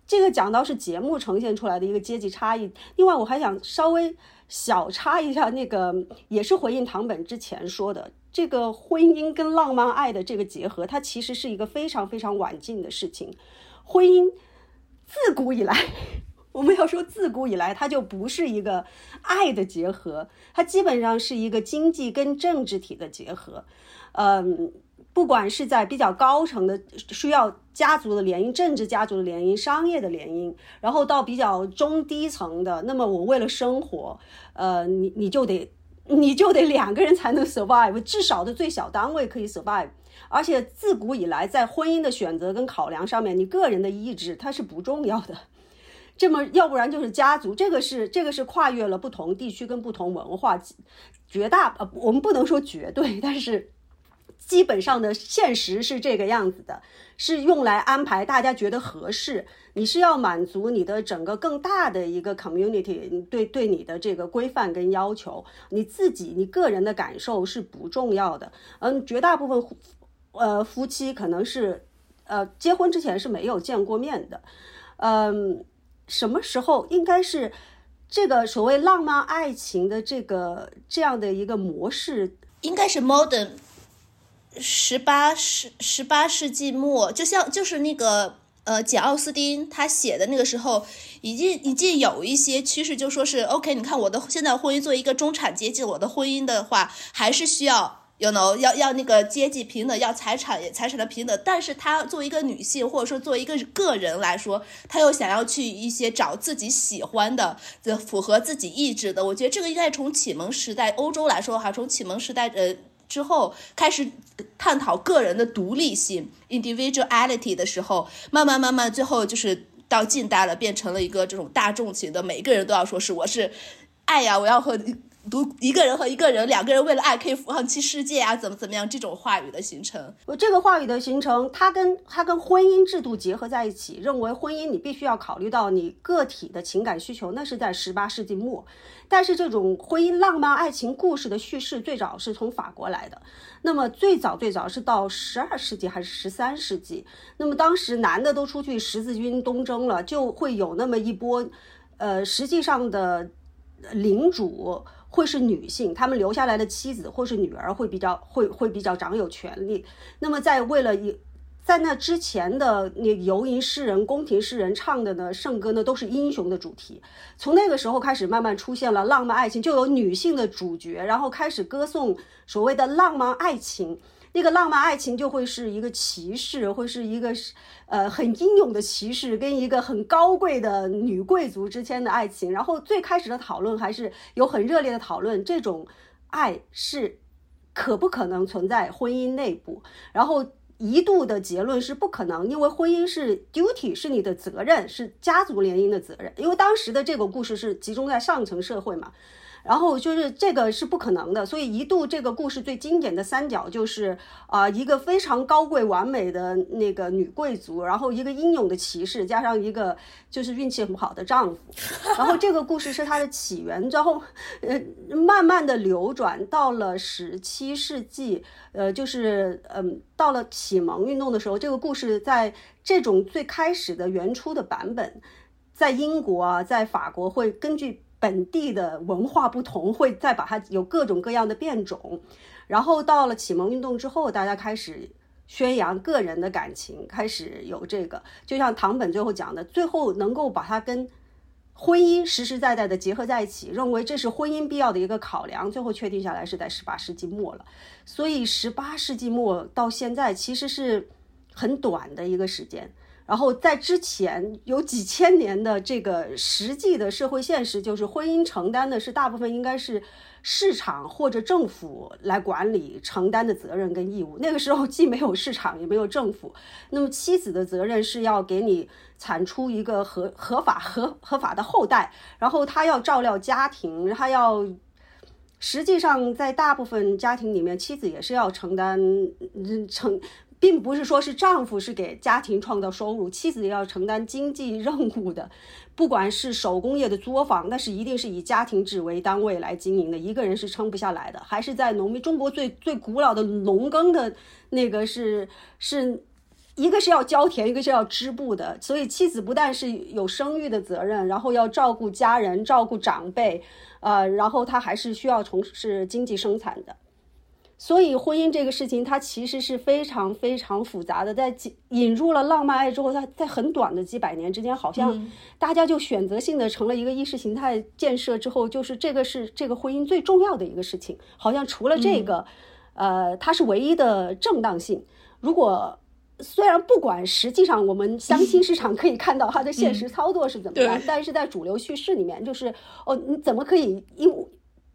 这个讲到是节目呈现出来的一个阶级差异。另外，我还想稍微小插一下，那个也是回应唐本之前说的，这个婚姻跟浪漫爱的这个结合，它其实是一个非常非常晚近的事情。婚姻自古以来，我们要说自古以来，它就不是一个爱的结合，它基本上是一个经济跟政治体的结合。嗯。不管是在比较高层的需要家族的联姻、政治家族的联姻、商业的联姻，然后到比较中低层的，那么我为了生活，呃，你你就得你就得两个人才能 survive，至少的最小单位可以 survive。而且自古以来，在婚姻的选择跟考量上面，你个人的意志它是不重要的。这么要不然就是家族，这个是这个是跨越了不同地区跟不同文化，绝大呃我们不能说绝对，但是。基本上的现实是这个样子的，是用来安排大家觉得合适。你是要满足你的整个更大的一个 community 对对你的这个规范跟要求，你自己你个人的感受是不重要的。嗯，绝大部分呃夫妻可能是呃结婚之前是没有见过面的。嗯，什么时候应该是这个所谓浪漫爱情的这个这样的一个模式，应该是 modern。十八世十八世纪末，就像就是那个呃简奥斯汀他写的那个时候，已经已经有一些趋势，就说是 OK，你看我的现在婚姻作为一个中产阶级，我的婚姻的话还是需要，you know，要要那个阶级平等，要财产也财产的平等，但是他作为一个女性，或者说作为一个个人来说，他又想要去一些找自己喜欢的，符合自己意志的，我觉得这个应该从启蒙时代欧洲来说哈，从启蒙时代呃。之后开始探讨个人的独立性 （individuality） 的时候，慢慢慢慢，最后就是到近代了，变成了一个这种大众型的，每一个人都要说是我是爱呀，我要和独一个人和一个人，两个人为了爱可以放弃世界啊，怎么怎么样？这种话语的形成，我这个话语的形成，它跟它跟婚姻制度结合在一起，认为婚姻你必须要考虑到你个体的情感需求，那是在十八世纪末。但是这种婚姻浪漫爱情故事的叙事最早是从法国来的，那么最早最早是到十二世纪还是十三世纪？那么当时男的都出去十字军东征了，就会有那么一波，呃，实际上的领主会是女性，他们留下来的妻子或是女儿会比较会会比较掌有权力。那么在为了一。在那之前的那游吟诗人、宫廷诗人唱的呢圣歌呢，都是英雄的主题。从那个时候开始，慢慢出现了浪漫爱情，就有女性的主角，然后开始歌颂所谓的浪漫爱情。那个浪漫爱情就会是一个骑士，会是一个呃很英勇的骑士跟一个很高贵的女贵族之间的爱情。然后最开始的讨论还是有很热烈的讨论，这种爱是可不可能存在婚姻内部？然后。一度的结论是不可能，因为婚姻是 duty，是你的责任，是家族联姻的责任。因为当时的这个故事是集中在上层社会嘛。然后就是这个是不可能的，所以一度这个故事最经典的三角就是啊，一个非常高贵完美的那个女贵族，然后一个英勇的骑士，加上一个就是运气很好的丈夫。然后这个故事是它的起源，然后呃慢慢的流转到了十七世纪，呃就是嗯到了启蒙运动的时候，这个故事在这种最开始的原初的版本。在英国啊，在法国会根据本地的文化不同，会再把它有各种各样的变种。然后到了启蒙运动之后，大家开始宣扬个人的感情，开始有这个，就像唐本最后讲的，最后能够把它跟。婚姻实实在在的结合在一起，认为这是婚姻必要的一个考量，最后确定下来是在十八世纪末了。所以十八世纪末到现在其实是很短的一个时间。然后在之前有几千年的这个实际的社会现实，就是婚姻承担的是大部分应该是。市场或者政府来管理承担的责任跟义务，那个时候既没有市场也没有政府，那么妻子的责任是要给你产出一个合合法合合法的后代，然后他要照料家庭，他要实际上在大部分家庭里面，妻子也是要承担承。并不是说是丈夫是给家庭创造收入，妻子要承担经济任务的。不管是手工业的作坊，那是一定是以家庭制为单位来经营的，一个人是撑不下来的。还是在农民中国最最古老的农耕的那个是是，一个是要浇田，一个是要织布的。所以妻子不但是有生育的责任，然后要照顾家人、照顾长辈，呃，然后她还是需要从事经济生产的。所以婚姻这个事情，它其实是非常非常复杂的。在引入了浪漫爱之后，它在很短的几百年之间，好像大家就选择性的成了一个意识形态建设之后，就是这个是这个婚姻最重要的一个事情。好像除了这个，呃，它是唯一的正当性。如果虽然不管实际上我们相亲市场可以看到它的现实操作是怎么样，但是在主流叙事里面，就是哦，你怎么可以因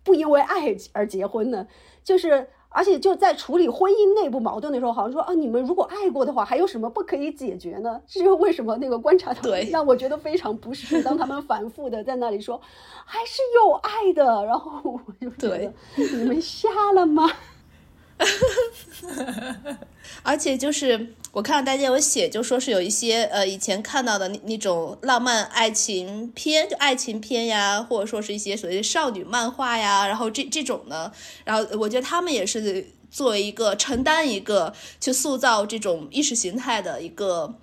不因为爱而结婚呢？就是。而且就在处理婚姻内部矛盾的时候，好像说啊，你们如果爱过的话，还有什么不可以解决呢？这 是为什么？那个观察到让我觉得非常不适。当他们反复的在那里说还是有爱的，然后我就觉得 你们瞎了吗？而且就是我看到大家有写，就说是有一些呃以前看到的那那种浪漫爱情片，就爱情片呀，或者说是一些所谓的少女漫画呀，然后这这种呢，然后我觉得他们也是作为一个承担一个去塑造这种意识形态的一个。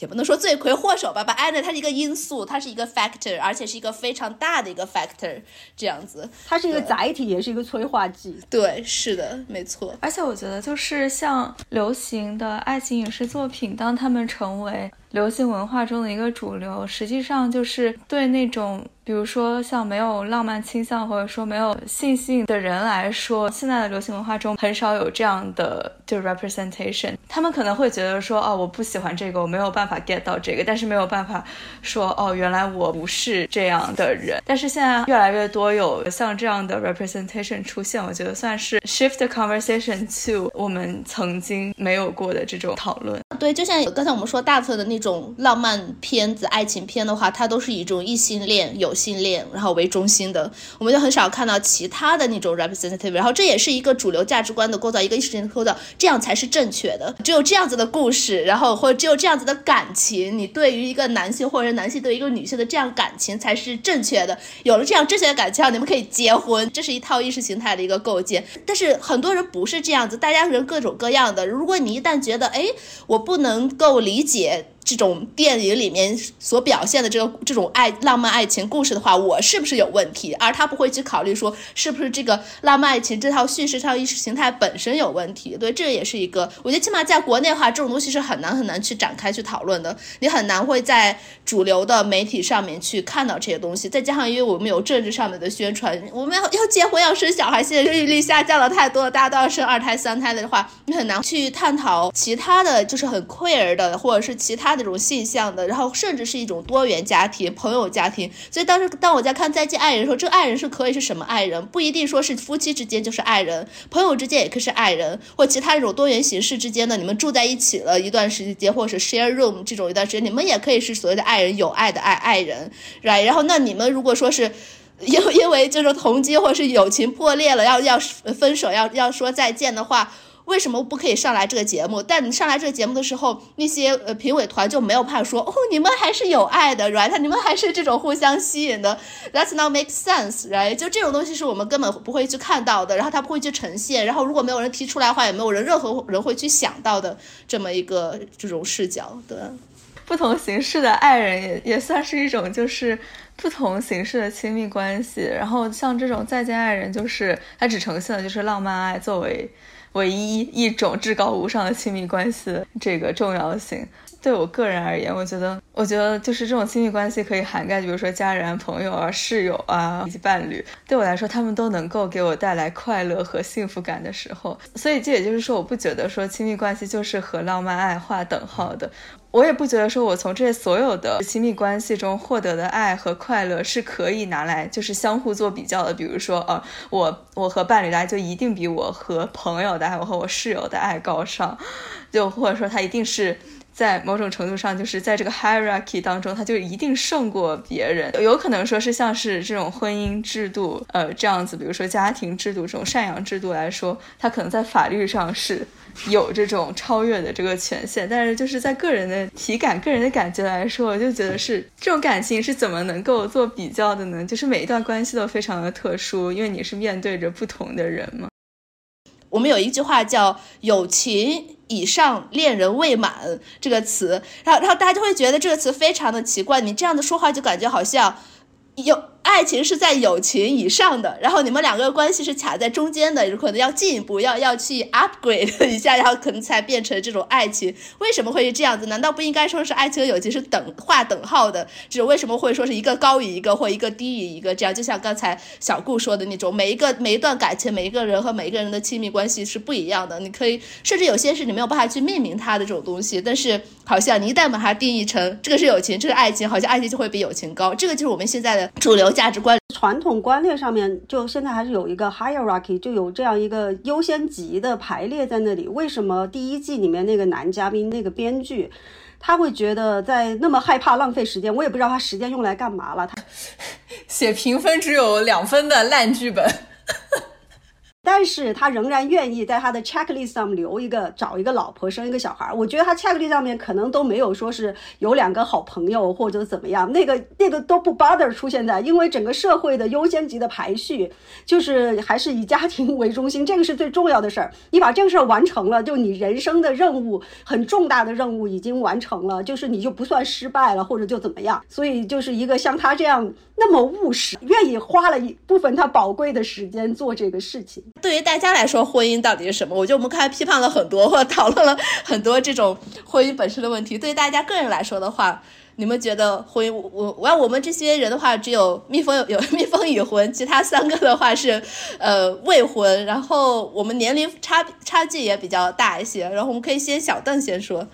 也不能说罪魁祸首吧，把爱呢，它是一个因素，它是一个 factor，而且是一个非常大的一个 factor，这样子，它是一个载体，也是一个催化剂。对，是的，没错。而且我觉得，就是像流行的爱情影视作品，当他们成为流行文化中的一个主流，实际上就是对那种。比如说，像没有浪漫倾向或者说没有性性的人来说，现在的流行文化中很少有这样的就 representation。他们可能会觉得说，哦，我不喜欢这个，我没有办法 get 到这个，但是没有办法说，哦，原来我不是这样的人。但是现在越来越多有像这样的 representation 出现，我觉得算是 shift conversation to 我们曾经没有过的这种讨论。对，就像刚才我们说大特的那种种浪漫片子、爱情片的话，它都是以一种异性恋有。性恋，然后为中心的，我们就很少看到其他的那种 representative。然后这也是一个主流价值观的构造，一个意识形态构造，这样才是正确的。只有这样子的故事，然后或者只有这样子的感情，你对于一个男性或者男性对一个女性的这样感情才是正确的。有了这样正确的感情，你们可以结婚，这是一套意识形态的一个构建。但是很多人不是这样子，大家人各种各样的。如果你一旦觉得，哎，我不能够理解。这种电影里面所表现的这个这种爱浪漫爱情故事的话，我是不是有问题？而他不会去考虑说是不是这个浪漫爱情这套叙事、这套意识形态本身有问题。对，这也是一个，我觉得起码在国内的话，这种东西是很难很难去展开去讨论的。你很难会在主流的媒体上面去看到这些东西。再加上因为我们有政治上面的宣传，我们要要结婚要生小孩，现在生育率下降了太多了，大家都要生二胎三胎的话，你很难去探讨其他的就是很 queer 的或者是其他。那种现象的，然后甚至是一种多元家庭、朋友家庭。所以当时当我在看《再见爱人》的时候，这个爱人是可以是什么爱人？不一定说是夫妻之间就是爱人，朋友之间也可以是爱人，或其他这种多元形式之间的，你们住在一起了一段时间，或者是 share room 这种一段时间，你们也可以是所谓的爱人，有爱的爱爱人是吧然后那你们如果说是因因为就是同居或是友情破裂了，要要分手，要要说再见的话。为什么不可以上来这个节目？但你上来这个节目的时候，那些呃评委团就没有怕说哦，你们还是有爱的，right？你们还是这种互相吸引的，That's not make sense，right？就这种东西是我们根本不会去看到的，然后他不会去呈现，然后如果没有人提出来的话，也没有人任何人会去想到的这么一个这种视角，对。不同形式的爱人也也算是一种就是不同形式的亲密关系。然后像这种再见爱人，就是它只呈现的就是浪漫爱作为唯一一种至高无上的亲密关系这个重要性。对我个人而言，我觉得，我觉得就是这种亲密关系可以涵盖，比如说家人、朋友啊、室友啊以及伴侣。对我来说，他们都能够给我带来快乐和幸福感的时候。所以这也就是说，我不觉得说亲密关系就是和浪漫爱划等号的。我也不觉得说我从这所有的亲密关系中获得的爱和快乐是可以拿来就是相互做比较的。比如说，呃，我我和伴侣的爱就一定比我和朋友的爱，我和我室友的爱高尚，就或者说他一定是。在某种程度上，就是在这个 hierarchy 当中，他就一定胜过别人。有可能说是像是这种婚姻制度，呃，这样子，比如说家庭制度这种赡养制度来说，他可能在法律上是有这种超越的这个权限。但是就是在个人的体感、个人的感觉来说，我就觉得是这种感情是怎么能够做比较的呢？就是每一段关系都非常的特殊，因为你是面对着不同的人嘛。我们有一句话叫“友情以上，恋人未满”这个词，然后然后大家就会觉得这个词非常的奇怪，你这样的说话就感觉好像有。爱情是在友情以上的，然后你们两个关系是卡在中间的，有可能要进一步，要要去 upgrade 一下，然后可能才变成这种爱情。为什么会是这样子？难道不应该说是爱情和友情是等划等号的？这种为什么会说是一个高于一个，或一个低于一个？这样就像刚才小顾说的那种，每一个每一段感情，每一个人和每一个人的亲密关系是不一样的。你可以甚至有些是你没有办法去命名它的这种东西，但是好像你一旦把它定义成这个是友情，这是爱情，好像爱情就会比友情高。这个就是我们现在的主流价值观。传统观念上面，就现在还是有一个 hierarchy，就有这样一个优先级的排列在那里。为什么第一季里面那个男嘉宾那个编剧，他会觉得在那么害怕浪费时间？我也不知道他时间用来干嘛了。他写评分只有两分的烂剧本。但是他仍然愿意在他的 checklist 上留一个找一个老婆生一个小孩。我觉得他 checklist 上面可能都没有说是有两个好朋友或者怎么样，那个那个都不 bother 出现在，因为整个社会的优先级的排序就是还是以家庭为中心，这个是最重要的事儿。你把这个事儿完成了，就你人生的任务很重大的任务已经完成了，就是你就不算失败了，或者就怎么样。所以就是一个像他这样那么务实，愿意花了一部分他宝贵的时间做这个事情。对于大家来说，婚姻到底是什么？我觉得我们刚才批判了很多，或讨论了很多这种婚姻本身的问题。对于大家个人来说的话，你们觉得婚姻？我我要我们这些人的话，只有蜜蜂有有蜜蜂已婚，其他三个的话是呃未婚。然后我们年龄差差距也比较大一些。然后我们可以先小邓先说。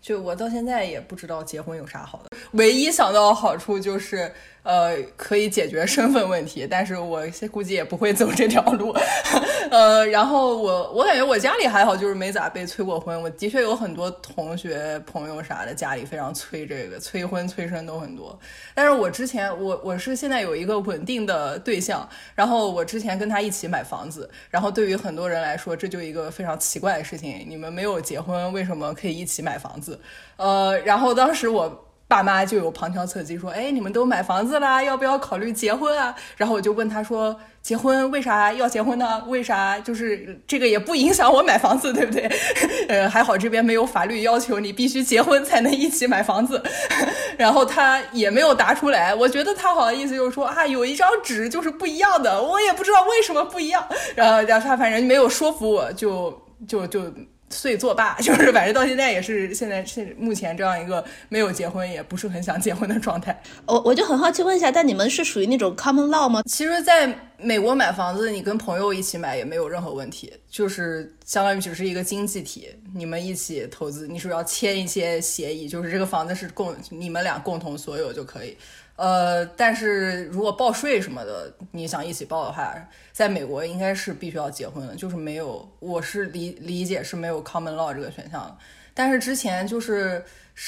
就我到现在也不知道结婚有啥好的，唯一想到的好处就是。呃，可以解决身份问题，但是我估计也不会走这条路。呃，然后我我感觉我家里还好，就是没咋被催过婚。我的确有很多同学朋友啥的，家里非常催这个，催婚催生都很多。但是我之前我我是现在有一个稳定的对象，然后我之前跟他一起买房子，然后对于很多人来说，这就一个非常奇怪的事情，你们没有结婚，为什么可以一起买房子？呃，然后当时我。爸妈就有旁敲侧击说：“哎，你们都买房子啦，要不要考虑结婚啊？”然后我就问他说：“结婚为啥要结婚呢？为啥就是这个也不影响我买房子，对不对？” 呃，还好这边没有法律要求你必须结婚才能一起买房子。然后他也没有答出来，我觉得他好像意思就是说啊，有一张纸就是不一样的，我也不知道为什么不一样。然后然后他反正没有说服我，就就就。遂作罢，就是反正到现在也是现在是目前这样一个没有结婚也不是很想结婚的状态。我我就很好奇问一下，但你们是属于那种 common law 吗？其实，在美国买房子，你跟朋友一起买也没有任何问题，就是相当于只是一个经济体，你们一起投资，你是要签一些协议，就是这个房子是共你们俩共同所有就可以。呃，但是如果报税什么的，你想一起报的话，在美国应该是必须要结婚的，就是没有，我是理理解是没有 common law 这个选项。但是之前就是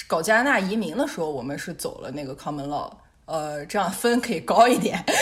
搞加拿大移民的时候，我们是走了那个 common law。呃，这样分可以高一点，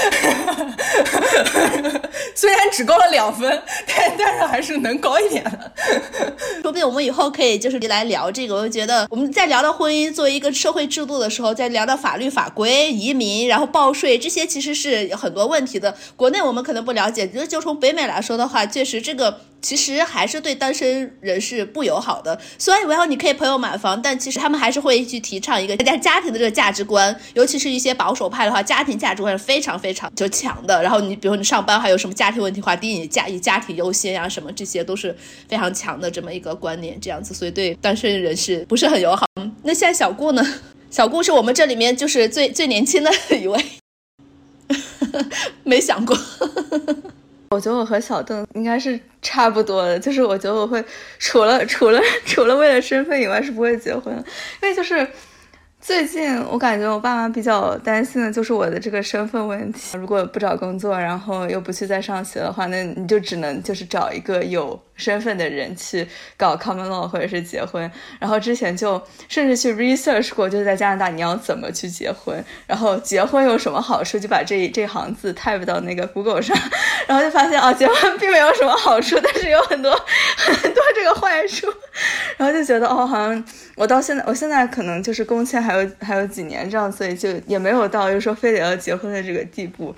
虽然只高了两分，但但是还是能高一点的。说不定我们以后可以就是来聊这个。我就觉得我们在聊到婚姻作为一个社会制度的时候，在聊到法律法规、移民，然后报税这些，其实是很多问题的。国内我们可能不了解，就就从北美来说的话，确实这个其实还是对单身人士不友好的。虽然然后你可以朋友买房，但其实他们还是会去提倡一个大家家庭的这个价值观，尤其是一些保守派的话，家庭价值观是非常非常就强的。然后你比如你上班还有什么家庭问题的话，第一你家以家庭优先呀，什么这些都是非常强的这么一个观念，这样子，所以对单身人士不是很友好。那现在小顾呢？小顾 是我们这里面就是最最年轻的一位，没想过。我觉得我和小邓应该是差不多的，就是我觉得我会除了 除了除了为了身份以外是不会结婚，因为就是最近我感觉我爸妈比较担心的就是我的这个身份问题，如果不找工作，然后又不去再上学的话，那你就只能就是找一个有。身份的人去搞 common law 或者是结婚，然后之前就甚至去 research 过，就是在加拿大你要怎么去结婚，然后结婚有什么好处，就把这这行字 type 到那个 Google 上，然后就发现啊，结婚并没有什么好处，但是有很多很多这个坏处，然后就觉得哦，好像我到现在，我现在可能就是工签还有还有几年这样，所以就也没有到就是说非得要结婚的这个地步。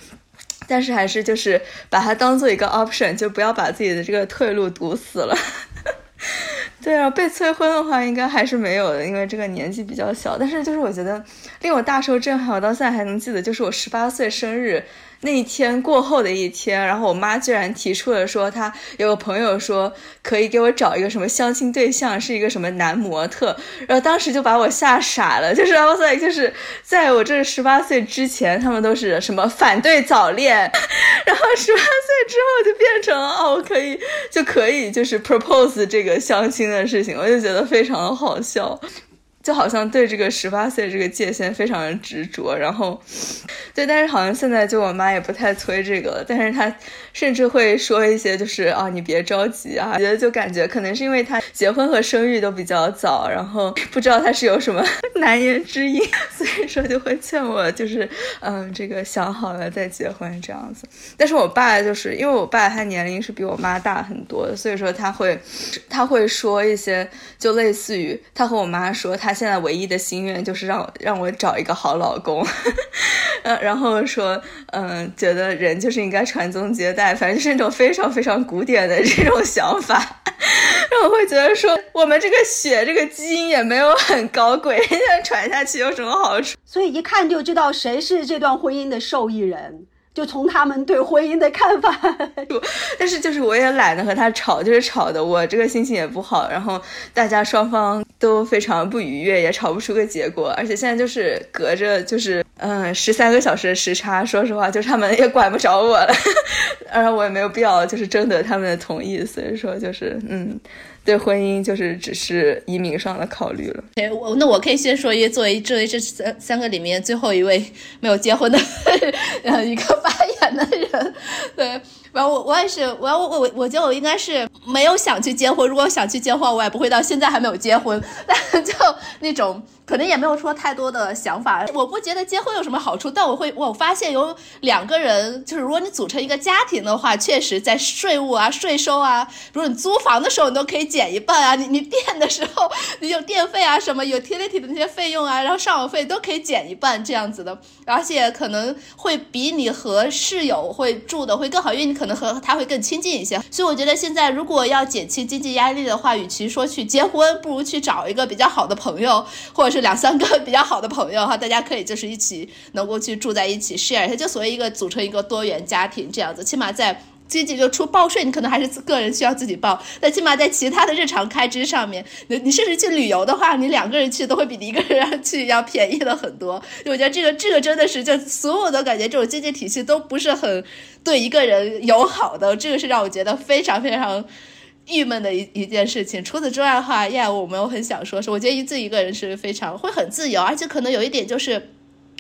但是还是就是把它当做一个 option，就不要把自己的这个退路堵死了。对啊，被催婚的话应该还是没有的，因为这个年纪比较小。但是就是我觉得令我大受震撼，我到现在还能记得，就是我十八岁生日。那一天过后的一天，然后我妈居然提出了说，她有个朋友说可以给我找一个什么相亲对象，是一个什么男模特，然后当时就把我吓傻了。就是哇塞，就是在我这十八岁之前，他们都是什么反对早恋，然后十八岁之后就变成了哦，可以就可以就是 propose 这个相亲的事情，我就觉得非常的好笑。就好像对这个十八岁这个界限非常的执着，然后，对，但是好像现在就我妈也不太催这个了，但是她甚至会说一些就是啊，你别着急啊，觉得就感觉可能是因为她结婚和生育都比较早，然后 不知道她是有什么 难言之隐，所以说就会劝我就是嗯，这个想好了再结婚这样子。但是我爸就是因为我爸他年龄是比我妈大很多，所以说他会他会说一些就类似于他和我妈说他。现在唯一的心愿就是让让我找一个好老公，嗯，然后说，嗯，觉得人就是应该传宗接代，反正是那种非常非常古典的这种想法，让我会觉得说，我们这个血这个基因也没有很高贵，现在传下去有什么好处？所以一看就知道谁是这段婚姻的受益人。就从他们对婚姻的看法，但是就是我也懒得和他吵，就是吵的我这个心情也不好，然后大家双方都非常不愉悦，也吵不出个结果，而且现在就是隔着就是嗯十三个小时的时差，说实话，就是他们也管不着我了，然 后我也没有必要就是征得他们的同意，所以说就是嗯。对婚姻就是只是移民上的考虑了。哎，我那我可以先说一作为作为这三三个里面最后一位没有结婚的呃一个发言的人，对，然后我我也是，我我我我觉得我应该是没有想去结婚，如果想去结婚，我也不会到现在还没有结婚，但就那种。可能也没有说太多的想法，我不觉得结婚有什么好处，但我会我发现有两个人，就是如果你组成一个家庭的话，确实在税务啊、税收啊，比如你租房的时候你都可以减一半啊，你你电的时候你有电费啊什么有 utility 的那些费用啊，然后上网费都可以减一半这样子的，而且可能会比你和室友会住的会更好，因为你可能和他会更亲近一些，所以我觉得现在如果要减轻经济压力的话，与其说去结婚，不如去找一个比较好的朋友，或者是。两三个 比较好的朋友哈，大家可以就是一起能够去住在一起 share 一下，就所谓一个组成一个多元家庭这样子，起码在经济就出报税，你可能还是个人需要自己报，但起码在其他的日常开支上面，你你甚至去旅游的话，你两个人去都会比你一个人 去要便宜了很多。我觉得这个这个真的是，就所有的感觉这种经济体系都不是很对一个人友好的，这个是让我觉得非常非常。郁闷的一一件事情。除此之外的话，呀，我没有很想说，是我觉得自己一个人是非常会很自由，而且可能有一点就是。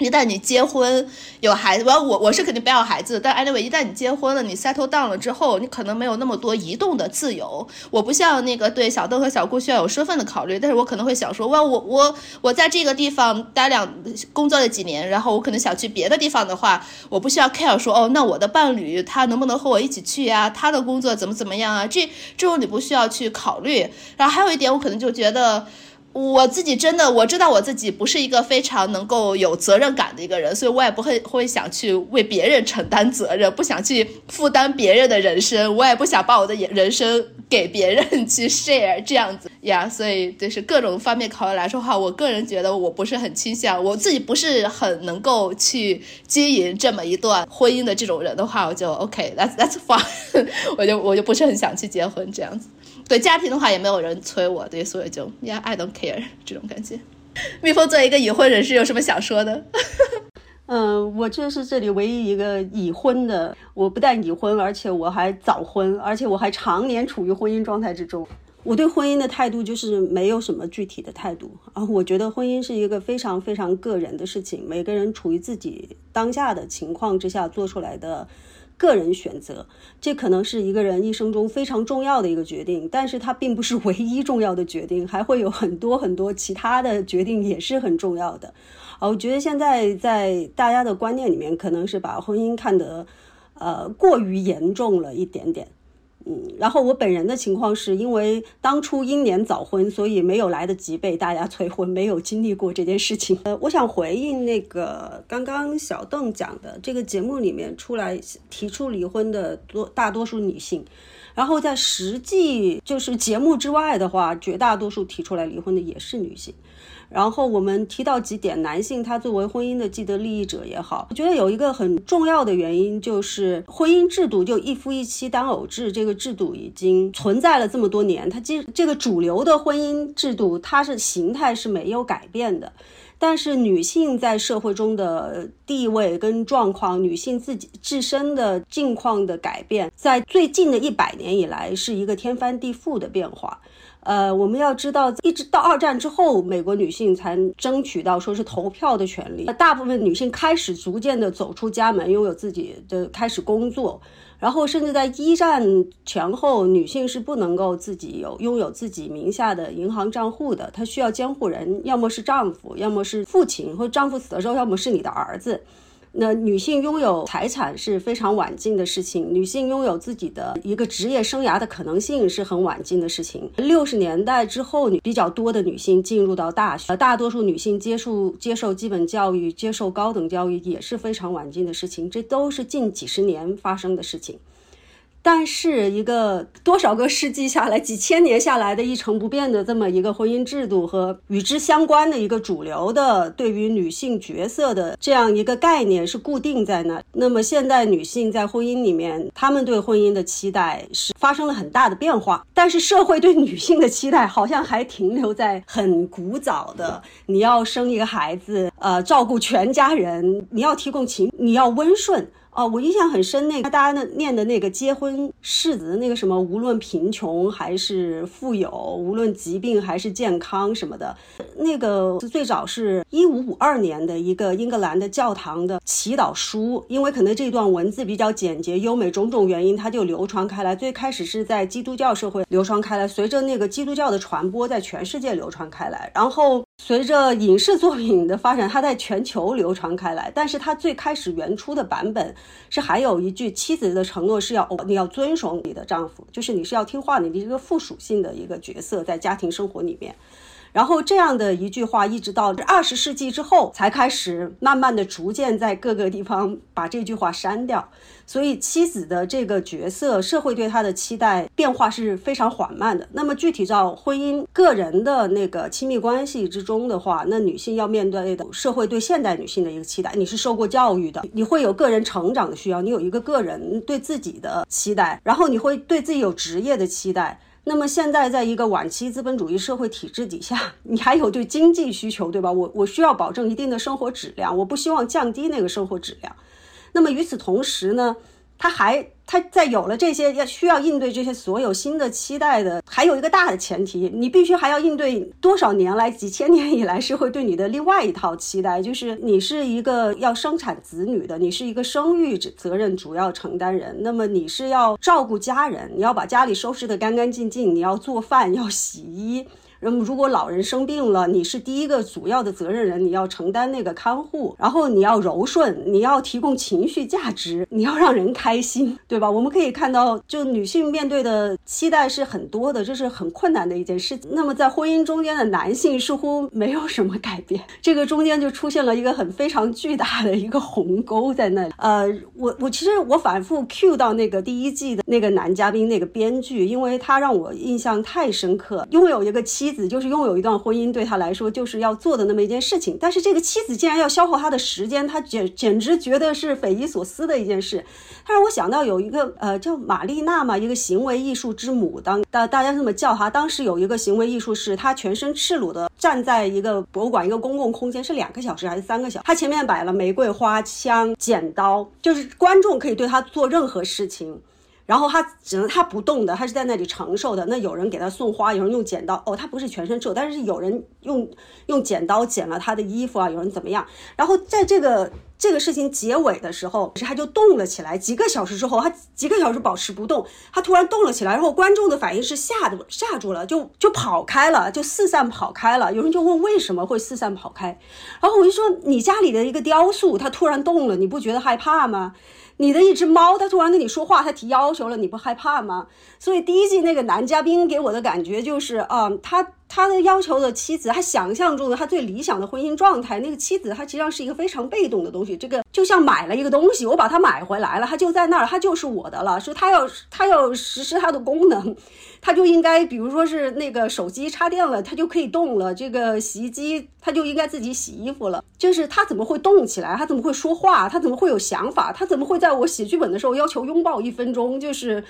一旦你结婚有孩子，我我我是肯定不要孩子。但 anyway，一旦你结婚了，你 settle down 了之后，你可能没有那么多移动的自由。我不像那个对小邓和小顾需要有身份的考虑，但是我可能会想说，哇，我我我在这个地方待两工作了几年，然后我可能想去别的地方的话，我不需要 care 说，哦，那我的伴侣他能不能和我一起去呀？他的工作怎么怎么样啊？这这种你不需要去考虑。然后还有一点，我可能就觉得。我自己真的我知道我自己不是一个非常能够有责任感的一个人，所以我也不会会想去为别人承担责任，不想去负担别人的人生，我也不想把我的人生给别人 去 share 这样子呀。所以就是各种方面考虑来说话，我个人觉得我不是很倾向，我自己不是很能够去经营这么一段婚姻的这种人的话，我就 OK，that's that's fine，我就我就不是很想去结婚这样子。对家庭的话，也没有人催我，对，所以就 Yeah，I don't care 这种感觉。蜜蜂作为一个已婚人士，有什么想说的？嗯，我就是这里唯一一个已婚的。我不但已婚，而且我还早婚，而且我还常年处于婚姻状态之中。我对婚姻的态度就是没有什么具体的态度啊。我觉得婚姻是一个非常非常个人的事情，每个人处于自己当下的情况之下做出来的。个人选择，这可能是一个人一生中非常重要的一个决定，但是它并不是唯一重要的决定，还会有很多很多其他的决定也是很重要的。啊，我觉得现在在大家的观念里面，可能是把婚姻看得，呃，过于严重了一点点。嗯，然后我本人的情况是因为当初英年早婚，所以没有来得及被大家催婚，没有经历过这件事情。呃，我想回应那个刚刚小邓讲的，这个节目里面出来提出离婚的多大多数女性，然后在实际就是节目之外的话，绝大多数提出来离婚的也是女性。然后我们提到几点，男性他作为婚姻的既得利益者也好，我觉得有一个很重要的原因就是婚姻制度就一夫一妻单偶制这个制度已经存在了这么多年，它这这个主流的婚姻制度它是形态是没有改变的，但是女性在社会中的地位跟状况，女性自己自身的境况的改变，在最近的一百年以来是一个天翻地覆的变化。呃，我们要知道，一直到二战之后，美国女性才争取到说是投票的权利。大部分女性开始逐渐的走出家门，拥有自己的开始工作。然后，甚至在一战前后，女性是不能够自己有拥有自己名下的银行账户的，她需要监护人，要么是丈夫，要么是父亲，或丈夫死的时候，要么是你的儿子。那女性拥有财产是非常晚近的事情，女性拥有自己的一个职业生涯的可能性是很晚近的事情。六十年代之后，女比较多的女性进入到大学，大多数女性接受接受基本教育、接受高等教育也是非常晚近的事情，这都是近几十年发生的事情。但是，一个多少个世纪下来、几千年下来的一成不变的这么一个婚姻制度和与之相关的一个主流的对于女性角色的这样一个概念是固定在那。那么，现代女性在婚姻里面，她们对婚姻的期待是发生了很大的变化。但是，社会对女性的期待好像还停留在很古早的：你要生一个孩子，呃，照顾全家人，你要提供情，你要温顺。哦，我印象很深，那个大家呢念的那个结婚誓词，那个什么，无论贫穷还是富有，无论疾病还是健康什么的，那个最早是一五五二年的一个英格兰的教堂的祈祷书，因为可能这段文字比较简洁优美，种种原因，它就流传开来。最开始是在基督教社会流传开来，随着那个基督教的传播，在全世界流传开来，然后。随着影视作品的发展，它在全球流传开来。但是它最开始原初的版本是还有一句妻子的承诺是要你要遵守你的丈夫，就是你是要听话的，你一个附属性的一个角色在家庭生活里面。然后这样的一句话，一直到二十世纪之后，才开始慢慢的、逐渐在各个地方把这句话删掉。所以妻子的这个角色，社会对她的期待变化是非常缓慢的。那么具体到婚姻、个人的那个亲密关系之中的话，那女性要面对的社会对现代女性的一个期待，你是受过教育的，你会有个人成长的需要，你有一个个人对自己的期待，然后你会对自己有职业的期待。那么现在，在一个晚期资本主义社会体制底下，你还有对经济需求，对吧？我我需要保证一定的生活质量，我不希望降低那个生活质量。那么与此同时呢？他还他在有了这些要需要应对这些所有新的期待的，还有一个大的前提，你必须还要应对多少年来几千年以来社会对你的另外一套期待，就是你是一个要生产子女的，你是一个生育责任主要承担人，那么你是要照顾家人，你要把家里收拾得干干净净，你要做饭，要洗衣。嗯，如果老人生病了，你是第一个主要的责任人，你要承担那个看护，然后你要柔顺，你要提供情绪价值，你要让人开心，对吧？我们可以看到，就女性面对的期待是很多的，这是很困难的一件事。那么在婚姻中间的男性似乎没有什么改变，这个中间就出现了一个很非常巨大的一个鸿沟在那里。呃，我我其实我反复 cue 到那个第一季的那个男嘉宾那个编剧，因为他让我印象太深刻，拥有一个妻。妻子就是拥有一段婚姻，对他来说就是要做的那么一件事情。但是这个妻子竟然要消耗他的时间，他简简直觉得是匪夷所思的一件事。他让我想到有一个呃叫玛丽娜嘛，一个行为艺术之母，当大大家这么叫她。当时有一个行为艺术是，他全身赤裸的站在一个博物馆一个公共空间，是两个小时还是三个小时？他前面摆了玫瑰花、枪、剪刀，就是观众可以对他做任何事情。然后他只能他不动的，他是在那里承受的。那有人给他送花，有人用剪刀。哦，他不是全身皱，但是有人用用剪刀剪了他的衣服啊，有人怎么样？然后在这个这个事情结尾的时候，是他就动了起来。几个小时之后，他几个小时保持不动，他突然动了起来。然后观众的反应是吓的吓住了，就就跑开了，就四散跑开了。有人就问为什么会四散跑开？然后我就说，你家里的一个雕塑，它突然动了，你不觉得害怕吗？你的一只猫，它突然跟你说话，它提要求了，你不害怕吗？所以第一季那个男嘉宾给我的感觉就是，啊，他。他的要求的妻子，他想象中的他最理想的婚姻状态，那个妻子，他实际上是一个非常被动的东西。这个就像买了一个东西，我把它买回来了，它就在那儿，它就是我的了。说他要他要实施它的功能，他就应该，比如说是那个手机插电了，它就可以动了；这个洗衣机，它就应该自己洗衣服了。就是他怎么会动起来？他怎么会说话？他怎么会有想法？他怎么会在我写剧本的时候要求拥抱一分钟？就是。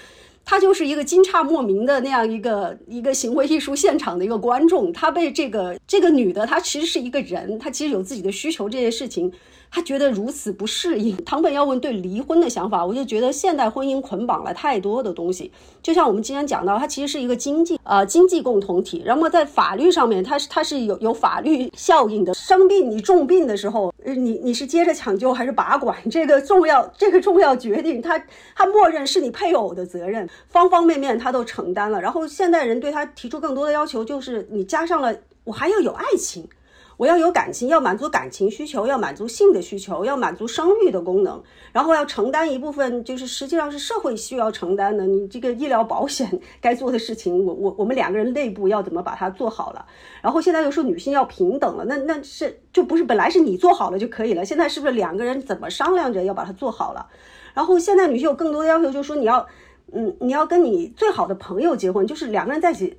他就是一个惊诧莫名的那样一个一个行为艺术现场的一个观众，他被这个这个女的，她其实是一个人，她其实有自己的需求，这件事情。他觉得如此不适应。唐本要问对离婚的想法，我就觉得现代婚姻捆绑了太多的东西。就像我们今天讲到，它其实是一个经济呃经济共同体，然后在法律上面，它是它是有有法律效应的。生病你重病的时候，你你是接着抢救还是拔管，这个重要这个重要决定，他他默认是你配偶的责任，方方面面他都承担了。然后现代人对他提出更多的要求，就是你加上了我还要有爱情。我要有感情，要满足感情需求，要满足性的需求，要满足生育的功能，然后要承担一部分，就是实际上是社会需要承担的。你这个医疗保险该做的事情，我我我们两个人内部要怎么把它做好了？然后现在又说女性要平等了，那那是就不是本来是你做好了就可以了？现在是不是两个人怎么商量着要把它做好了？然后现在女性有更多的要求，就是说你要，嗯，你要跟你最好的朋友结婚，就是两个人在一起。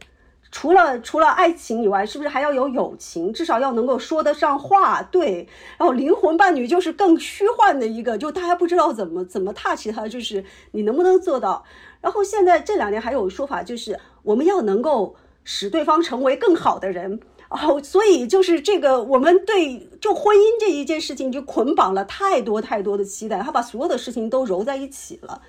除了除了爱情以外，是不是还要有友情？至少要能够说得上话。对，然后灵魂伴侣就是更虚幻的一个，就大家不知道怎么怎么 touch 它，就是你能不能做到？然后现在这两年还有说法，就是我们要能够使对方成为更好的人。哦，所以就是这个，我们对就婚姻这一件事情就捆绑了太多太多的期待，他把所有的事情都揉在一起了。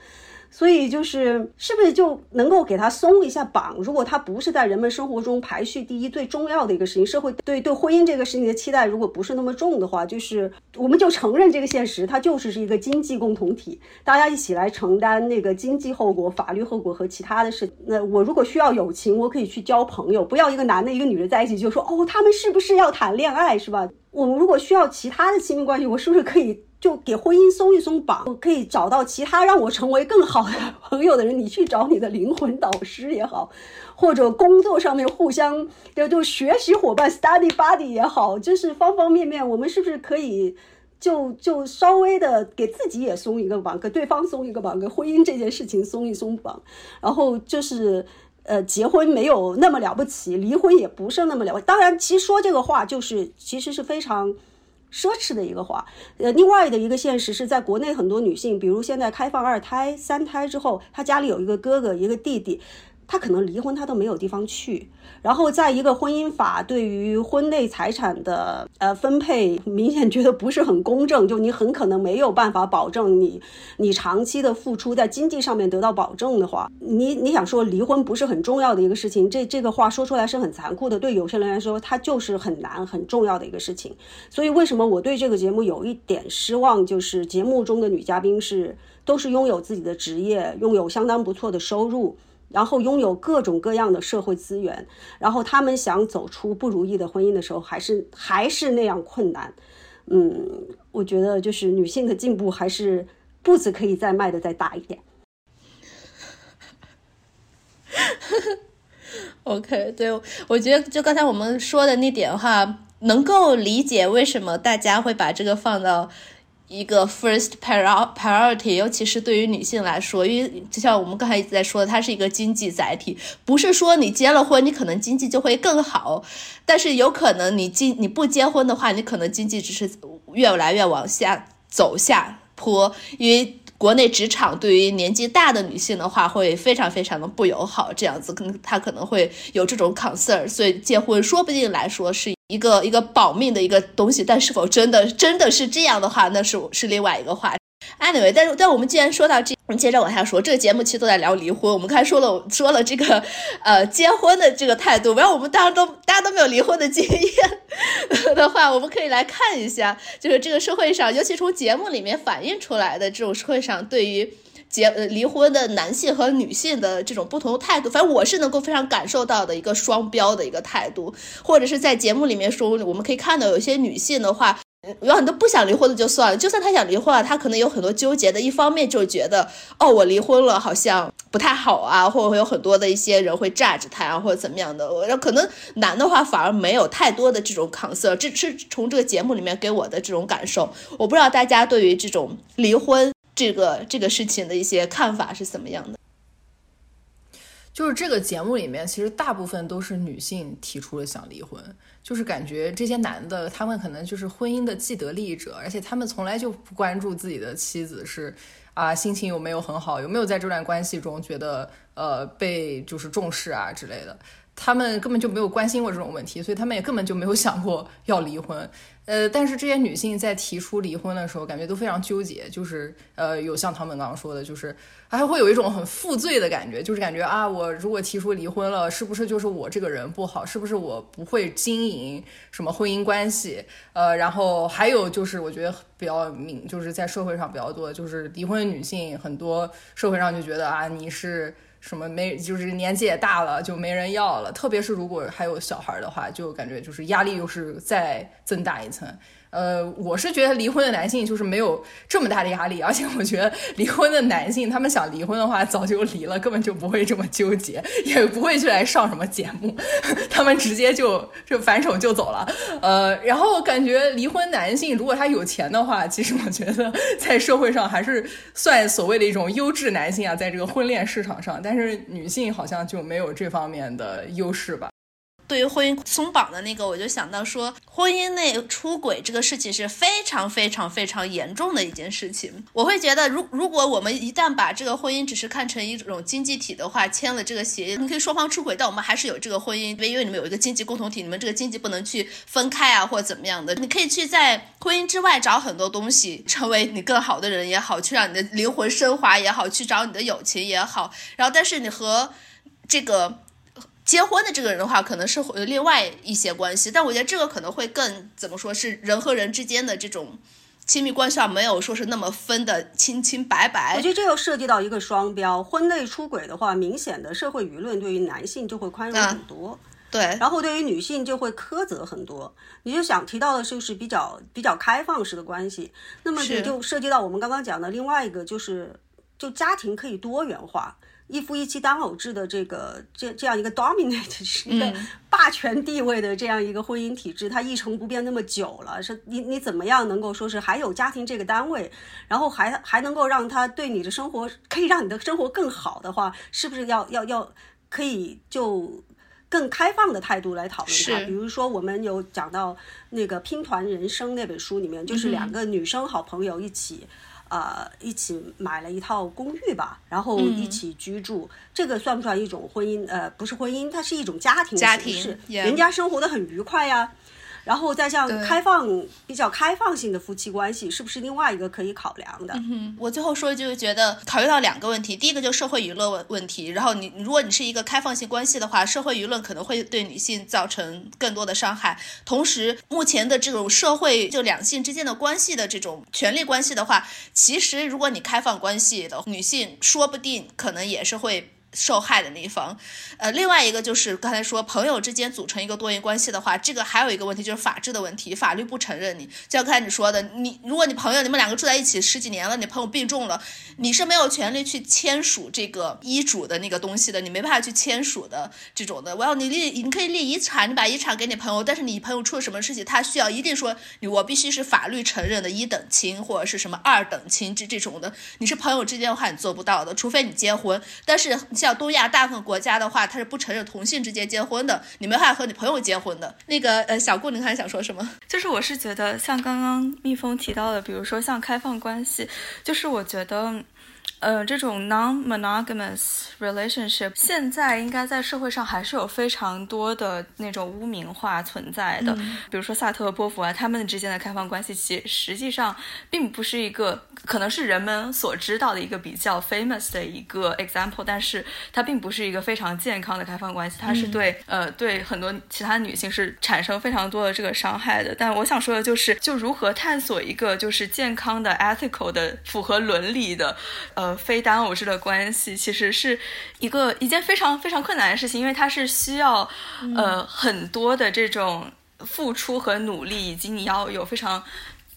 所以就是，是不是就能够给他松一下绑？如果他不是在人们生活中排序第一、最重要的一个事情，社会对对婚姻这个事情的期待如果不是那么重的话，就是我们就承认这个现实，它就是是一个经济共同体，大家一起来承担那个经济后果、法律后果和其他的事。那我如果需要友情，我可以去交朋友，不要一个男的、一个女的在一起就说哦，他们是不是要谈恋爱，是吧？我们如果需要其他的亲密关系，我是不是可以？就给婚姻松一松绑，我可以找到其他让我成为更好的朋友的人。你去找你的灵魂导师也好，或者工作上面互相就就学习伙伴 study buddy 也好，就是方方面面，我们是不是可以就就稍微的给自己也松一个绑，给对方松一个绑，给婚姻这件事情松一松绑，然后就是呃，结婚没有那么了不起，离婚也不是那么了。当然，其实说这个话就是其实是非常。奢侈的一个话，呃，另外的一个现实是在国内很多女性，比如现在开放二胎、三胎之后，她家里有一个哥哥、一个弟弟。他可能离婚，他都没有地方去。然后，在一个婚姻法对于婚内财产的呃分配，明显觉得不是很公正。就你很可能没有办法保证你你长期的付出在经济上面得到保证的话，你你想说离婚不是很重要的一个事情？这这个话说出来是很残酷的。对有些人来说，它就是很难很重要的一个事情。所以，为什么我对这个节目有一点失望？就是节目中的女嘉宾是都是拥有自己的职业，拥有相当不错的收入。然后拥有各种各样的社会资源，然后他们想走出不如意的婚姻的时候，还是还是那样困难。嗯，我觉得就是女性的进步还是步子可以再迈的再大一点。OK，对，我觉得就刚才我们说的那点的话，能够理解为什么大家会把这个放到一个 first priority，尤其是对于女性来说，因为就像我们刚才一直在说的，它是一个经济载体，不是说你结了婚，你可能经济就会更好，但是有可能你经你不结婚的话，你可能经济只是越来越往下走下坡，因为。国内职场对于年纪大的女性的话，会非常非常的不友好，这样子可能她可能会有这种 concern，所以结婚说不定来说是一个一个保命的一个东西，但是否真的真的是这样的话，那是是另外一个话。Anyway，但是但我们既然说到这，我们接着往下说。这个节目其实都在聊离婚，我们刚才说了说了这个呃结婚的这个态度，然后我们当然都大家都没有离婚的经验 的话，我们可以来看一下，就是这个社会上，尤其从节目里面反映出来的这种社会上对于结呃离婚的男性和女性的这种不同的态度。反正我是能够非常感受到的一个双标的一个态度，或者是在节目里面说，我们可以看到有些女性的话。有很多不想离婚的就算了，就算他想离婚了，他可能有很多纠结的。一方面就觉得，哦，我离婚了好像不太好啊，或者会有很多的一些人会 judge 他啊，或者怎么样的。我可能男的话反而没有太多的这种抗色这是从这个节目里面给我的这种感受。我不知道大家对于这种离婚这个这个事情的一些看法是怎么样的。就是这个节目里面，其实大部分都是女性提出了想离婚，就是感觉这些男的他们可能就是婚姻的既得利益者，而且他们从来就不关注自己的妻子是啊心情有没有很好，有没有在这段关系中觉得呃被就是重视啊之类的，他们根本就没有关心过这种问题，所以他们也根本就没有想过要离婚。呃，但是这些女性在提出离婚的时候，感觉都非常纠结，就是呃，有像他们刚刚说的，就是还会有一种很负罪的感觉，就是感觉啊，我如果提出离婚了，是不是就是我这个人不好？是不是我不会经营什么婚姻关系？呃，然后还有就是，我觉得比较明，就是在社会上比较多，就是离婚女性很多，社会上就觉得啊，你是。什么没就是年纪也大了就没人要了，特别是如果还有小孩的话，就感觉就是压力又是再增大一层。呃，我是觉得离婚的男性就是没有这么大的压力，而且我觉得离婚的男性他们想离婚的话早就离了，根本就不会这么纠结，也不会去来上什么节目，他们直接就就反手就走了。呃，然后感觉离婚男性如果他有钱的话，其实我觉得在社会上还是算所谓的一种优质男性啊，在这个婚恋市场上，但是女性好像就没有这方面的优势吧。对于婚姻松绑的那个，我就想到说，婚姻内出轨这个事情是非常非常非常严重的一件事情。我会觉得，如如果我们一旦把这个婚姻只是看成一种经济体的话，签了这个协议，你可以双方出轨，但我们还是有这个婚姻，因为你们有一个经济共同体，你们这个经济不能去分开啊，或者怎么样的。你可以去在婚姻之外找很多东西，成为你更好的人也好，去让你的灵魂升华也好，去找你的友情也好。然后，但是你和这个。结婚的这个人的话，可能是有另外一些关系，但我觉得这个可能会更怎么说是人和人之间的这种亲密关系上没有说是那么分的清清白白。我觉得这又涉及到一个双标，婚内出轨的话，明显的社会舆论对于男性就会宽容很多，嗯、对，然后对于女性就会苛责很多。你就想提到的就是比较比较开放式的关系，那么你就涉及到我们刚刚讲的另外一个，就是就家庭可以多元化。一夫一妻单偶制的这个这这样一个 dominate 是一个霸权地位的这样一个婚姻体制，它一成不变那么久了，是你你怎么样能够说是还有家庭这个单位，然后还还能够让他对你的生活可以让你的生活更好的话，是不是要要要可以就更开放的态度来讨论它？比如说我们有讲到那个拼团人生那本书里面，就是两个女生好朋友一起。呃，一起买了一套公寓吧，然后一起居住，嗯、这个算不算一种婚姻？呃，不是婚姻，它是一种家庭家形式，yeah. 人家生活的很愉快呀。然后再像开放、比较开放性的夫妻关系，是不是另外一个可以考量的？嗯、我最后说就是觉得考虑到两个问题，第一个就是社会舆论问问题，然后你如果你是一个开放性关系的话，社会舆论可能会对女性造成更多的伤害。同时，目前的这种社会就两性之间的关系的这种权利关系的话，其实如果你开放关系的女性，说不定可能也是会。受害的那一方，呃，另外一个就是刚才说朋友之间组成一个多元关系的话，这个还有一个问题就是法治的问题，法律不承认你。就像刚才你说的，你如果你朋友你们两个住在一起十几年了，你朋友病重了，你是没有权利去签署这个医嘱的那个东西的，你没办法去签署的这种的。我要你立，你可以立遗产，你把遗产给你朋友，但是你朋友出了什么事情，他需要一定说你我必须是法律承认的一等亲或者是什么二等亲这这种的，你是朋友之间的话你做不到的，除非你结婚，但是。像东亚大部分国家的话，他是不承认同性之间结婚的，你没法和你朋友结婚的。那个呃，小顾，你还想说什么？就是我是觉得，像刚刚蜜蜂提到的，比如说像开放关系，就是我觉得。呃，这种 non-monogamous relationship 现在应该在社会上还是有非常多的那种污名化存在的。比如说萨特和波伏娃他们之间的开放关系，其实际上并不是一个，可能是人们所知道的一个比较 famous 的一个 example，但是它并不是一个非常健康的开放关系，它是对呃对很多其他女性是产生非常多的这个伤害的。但我想说的就是，就如何探索一个就是健康的 ethical 的符合伦理的呃。非单偶制的关系其实是一个一件非常非常困难的事情，因为它是需要呃很多的这种付出和努力，以及你要有非常。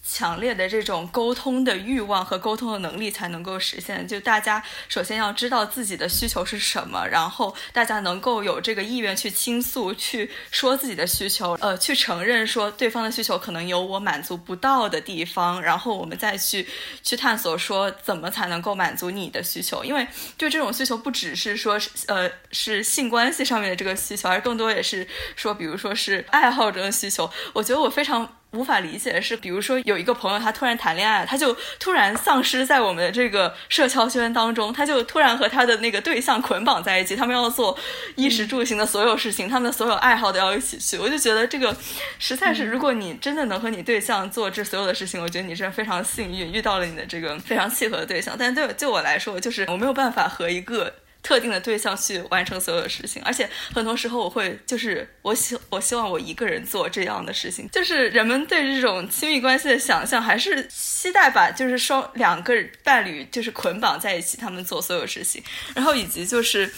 强烈的这种沟通的欲望和沟通的能力才能够实现。就大家首先要知道自己的需求是什么，然后大家能够有这个意愿去倾诉，去说自己的需求，呃，去承认说对方的需求可能有我满足不到的地方，然后我们再去去探索说怎么才能够满足你的需求。因为就这种需求不只是说呃是性关系上面的这个需求，而更多也是说，比如说是爱好中的需求。我觉得我非常。无法理解的是，比如说有一个朋友，他突然谈恋爱，他就突然丧失在我们的这个社交圈当中，他就突然和他的那个对象捆绑在一起，他们要做衣食住行的所有事情，他们的所有爱好都要一起去。我就觉得这个实在是，如果你真的能和你对象做这所有的事情，我觉得你是非常幸运，遇到了你的这个非常契合的对象。但对就我来说，就是我没有办法和一个。特定的对象去完成所有的事情，而且很多时候我会就是我希我希望我一个人做这样的事情，就是人们对这种亲密关系的想象还是期待把就是双两个伴侣就是捆绑在一起，他们做所有事情，然后以及就是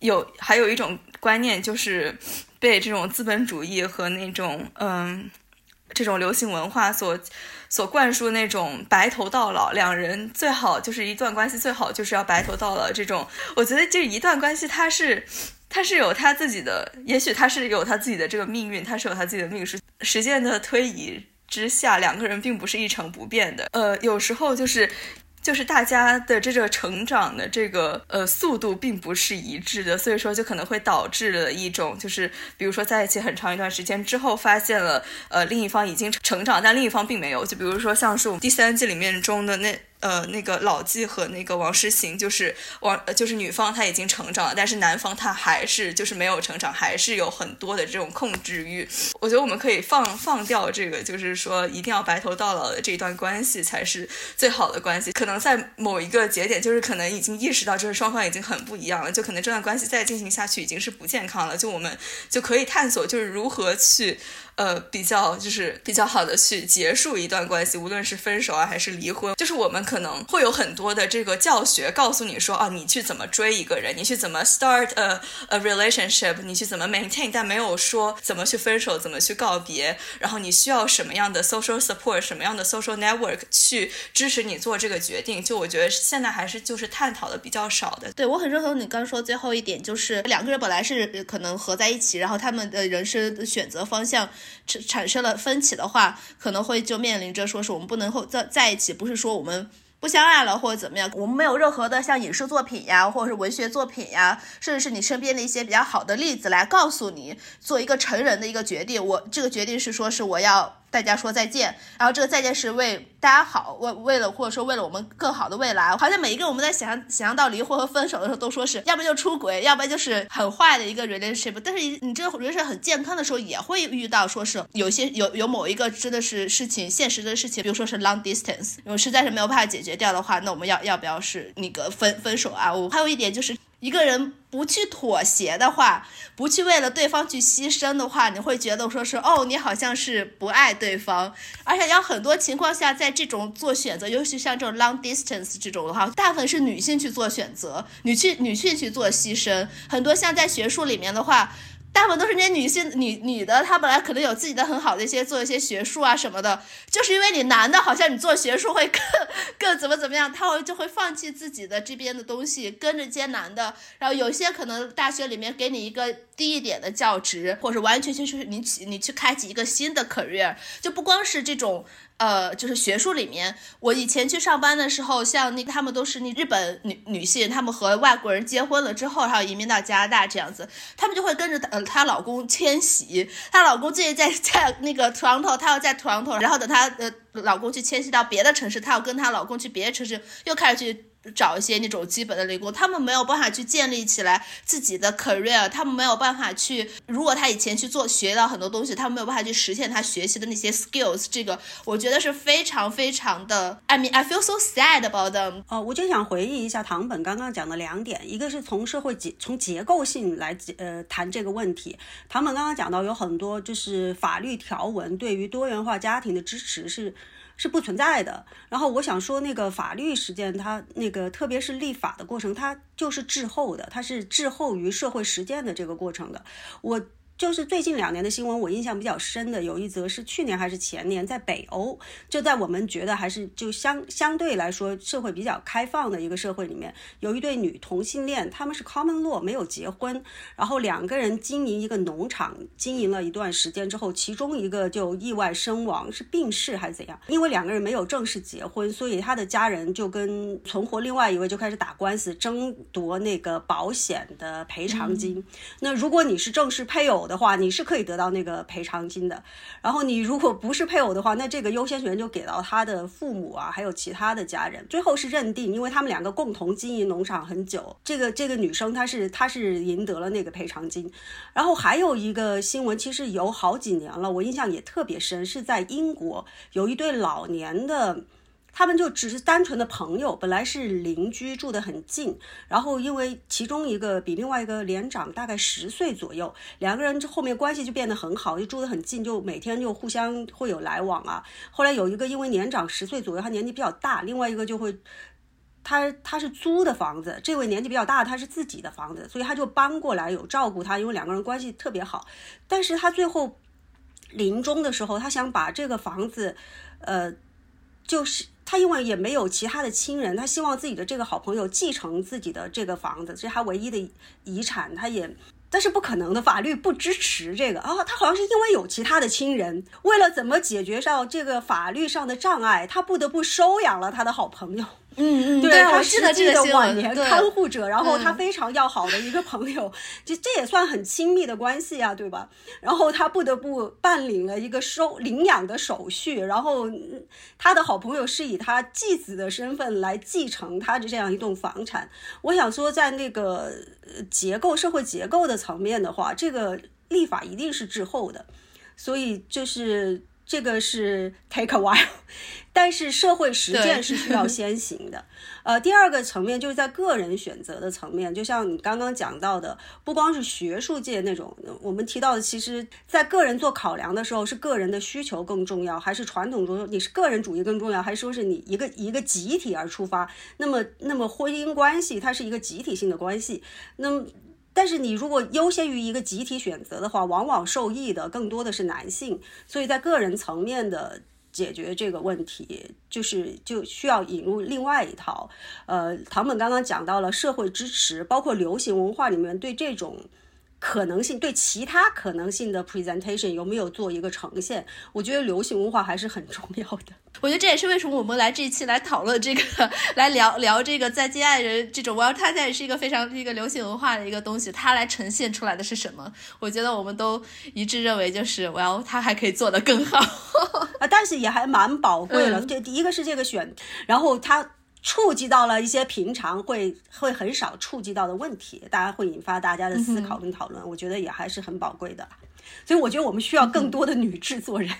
有还有一种观念就是被这种资本主义和那种嗯这种流行文化所。所灌输那种白头到老，两人最好就是一段关系，最好就是要白头到老这种。我觉得这一段关系，它是，它是有他自己的，也许他是有他自己的这个命运，他是有他自己的命数。时间的推移之下，两个人并不是一成不变的。呃，有时候就是。就是大家的这个成长的这个呃速度并不是一致的，所以说就可能会导致了一种就是，比如说在一起很长一段时间之后，发现了呃另一方已经成长，但另一方并没有。就比如说像是我们第三季里面中的那。呃，那个老纪和那个王诗行，就是王，就是女方她已经成长了，但是男方他还是就是没有成长，还是有很多的这种控制欲。我觉得我们可以放放掉这个，就是说一定要白头到老的这一段关系才是最好的关系。可能在某一个节点，就是可能已经意识到，就是双方已经很不一样了，就可能这段关系再进行下去已经是不健康了。就我们就可以探索，就是如何去。呃，比较就是比较好的去结束一段关系，无论是分手啊还是离婚，就是我们可能会有很多的这个教学，告诉你说啊，你去怎么追一个人，你去怎么 start a a relationship，你去怎么 maintain，但没有说怎么去分手，怎么去告别，然后你需要什么样的 social support，什么样的 social network 去支持你做这个决定。就我觉得现在还是就是探讨的比较少的。对我很认同你刚说最后一点，就是两个人本来是可能合在一起，然后他们的人生选择方向。产产生了分歧的话，可能会就面临着说是我们不能够在在一起，不是说我们不相爱了或者怎么样，我们没有任何的像影视作品呀，或者是文学作品呀，甚至是你身边的一些比较好的例子来告诉你做一个成人的一个决定。我这个决定是说是我要。大家说再见，然后这个再见是为大家好，为为了或者说为了我们更好的未来。好像每一个我们在想象想象到离婚和分手的时候，都说是要不就出轨，要不就是很坏的一个 relationship。但是你这个 relationship 很健康的时候，也会遇到说是有些有有某一个真的是事情，现实的事情，比如说是 long distance，如果实在是没有办法解决掉的话，那我们要要不要是那个分分手啊？我还有一点就是。一个人不去妥协的话，不去为了对方去牺牲的话，你会觉得说是哦，你好像是不爱对方。而且要很多情况下，在这种做选择，尤其像这种 long distance 这种的话，大部分是女性去做选择，女去女性去做牺牲。很多像在学术里面的话。大部分都是那些女性女女的，她本来可能有自己的很好的一些做一些学术啊什么的，就是因为你男的，好像你做学术会更 更怎么怎么样，他会就会放弃自己的这边的东西，跟着接男的。然后有些可能大学里面给你一个低一点的教职，或者完全全是你去你去开启一个新的 career，就不光是这种。呃，就是学术里面，我以前去上班的时候，像那他们都是那日本女女性，她们和外国人结婚了之后，还有移民到加拿大这样子，她们就会跟着呃她老公迁徙，她老公最近在在那个土洋头她要在土洋头然后等她呃老公去迁徙到别的城市，她要跟她老公去别的城市，又开始去。找一些那种基本的理工，他们没有办法去建立起来自己的 career，他们没有办法去，如果他以前去做学到很多东西，他们没有办法去实现他学习的那些 skills，这个我觉得是非常非常的，I mean I feel so sad about them。哦，我就想回忆一下唐本刚刚讲的两点，一个是从社会结从结构性来呃谈这个问题，唐本刚刚讲到有很多就是法律条文对于多元化家庭的支持是。是不存在的。然后我想说，那个法律实践，它那个特别是立法的过程，它就是滞后的，它是滞后于社会实践的这个过程的。我。就是最近两年的新闻，我印象比较深的有一则是去年还是前年，在北欧，就在我们觉得还是就相相对来说社会比较开放的一个社会里面，有一对女同性恋，他们是 common law 没有结婚，然后两个人经营一个农场，经营了一段时间之后，其中一个就意外身亡，是病逝还是怎样？因为两个人没有正式结婚，所以他的家人就跟存活另外一位就开始打官司，争夺那个保险的赔偿金。那如果你是正式配偶，的话，你是可以得到那个赔偿金的。然后你如果不是配偶的话，那这个优先权就给到他的父母啊，还有其他的家人。最后是认定，因为他们两个共同经营农场很久，这个这个女生她是她是赢得了那个赔偿金。然后还有一个新闻，其实有好几年了，我印象也特别深，是在英国有一对老年的。他们就只是单纯的朋友，本来是邻居，住得很近。然后因为其中一个比另外一个年长大概十岁左右，两个人这后面关系就变得很好，就住得很近，就每天就互相会有来往啊。后来有一个因为年长十岁左右，他年纪比较大，另外一个就会，他他是租的房子，这位年纪比较大，他是自己的房子，所以他就搬过来有照顾他，因为两个人关系特别好。但是他最后临终的时候，他想把这个房子，呃，就是。他因为也没有其他的亲人，他希望自己的这个好朋友继承自己的这个房子，这是他唯一的遗产。他也，但是不可能的，法律不支持这个啊。他好像是因为有其他的亲人，为了怎么解决上这个法律上的障碍，他不得不收养了他的好朋友。嗯嗯，对，他实际的晚年看护者，然后他非常要好的一个朋友，这这也算很亲密的关系啊，对吧？然后他不得不办理了一个收领养的手续，然后他的好朋友是以他继子的身份来继承他的这样一栋房产。我想说，在那个结构社会结构的层面的话，这个立法一定是滞后的，所以就是。这个是 take a while，但是社会实践是需要先行的。呃，第二个层面就是在个人选择的层面，就像你刚刚讲到的，不光是学术界那种，我们提到的，其实在个人做考量的时候，是个人的需求更重要，还是传统中你是个人主义更重要，还是说是你一个一个集体而出发？那么，那么婚姻关系它是一个集体性的关系，那么。但是你如果优先于一个集体选择的话，往往受益的更多的是男性，所以在个人层面的解决这个问题，就是就需要引入另外一套。呃，唐本刚刚讲到了社会支持，包括流行文化里面对这种。可能性对其他可能性的 presentation 有没有做一个呈现？我觉得流行文化还是很重要的。我觉得这也是为什么我们来这一期来讨论这个，来聊聊这个在接爱人这种，我要它现在是一个非常一个流行文化的一个东西，它来呈现出来的是什么？我觉得我们都一致认为就是我要它还可以做得更好 啊，但是也还蛮宝贵了。这第一个是这个选，然后它。触及到了一些平常会会很少触及到的问题，大家会引发大家的思考跟讨论，我觉得也还是很宝贵的。所以我觉得我们需要更多的女制作人，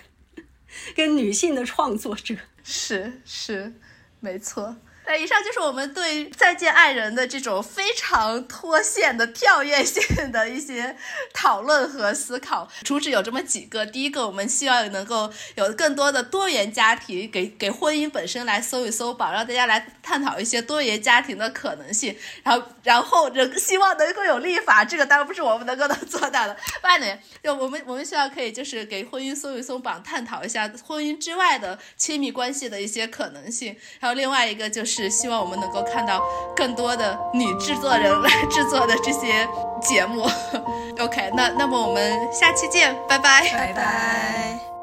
跟女性的创作者。是是，没错。那以上就是我们对《再见爱人》的这种非常脱线的跳跃性的一些讨论和思考。主旨有这么几个：第一个，我们希望能够有更多的多元家庭，给给婚姻本身来搜一搜榜，让大家来探讨一些多元家庭的可能性。然后，然后人希望能够有立法，这个当然不是我们能够能做到的。外呢，就我们我们希望可以就是给婚姻搜一搜榜，探讨一下婚姻之外的亲密关系的一些可能性。还有另外一个就是。是希望我们能够看到更多的女制作人来制作的这些节目。OK，那那么我们下期见，拜拜，拜拜。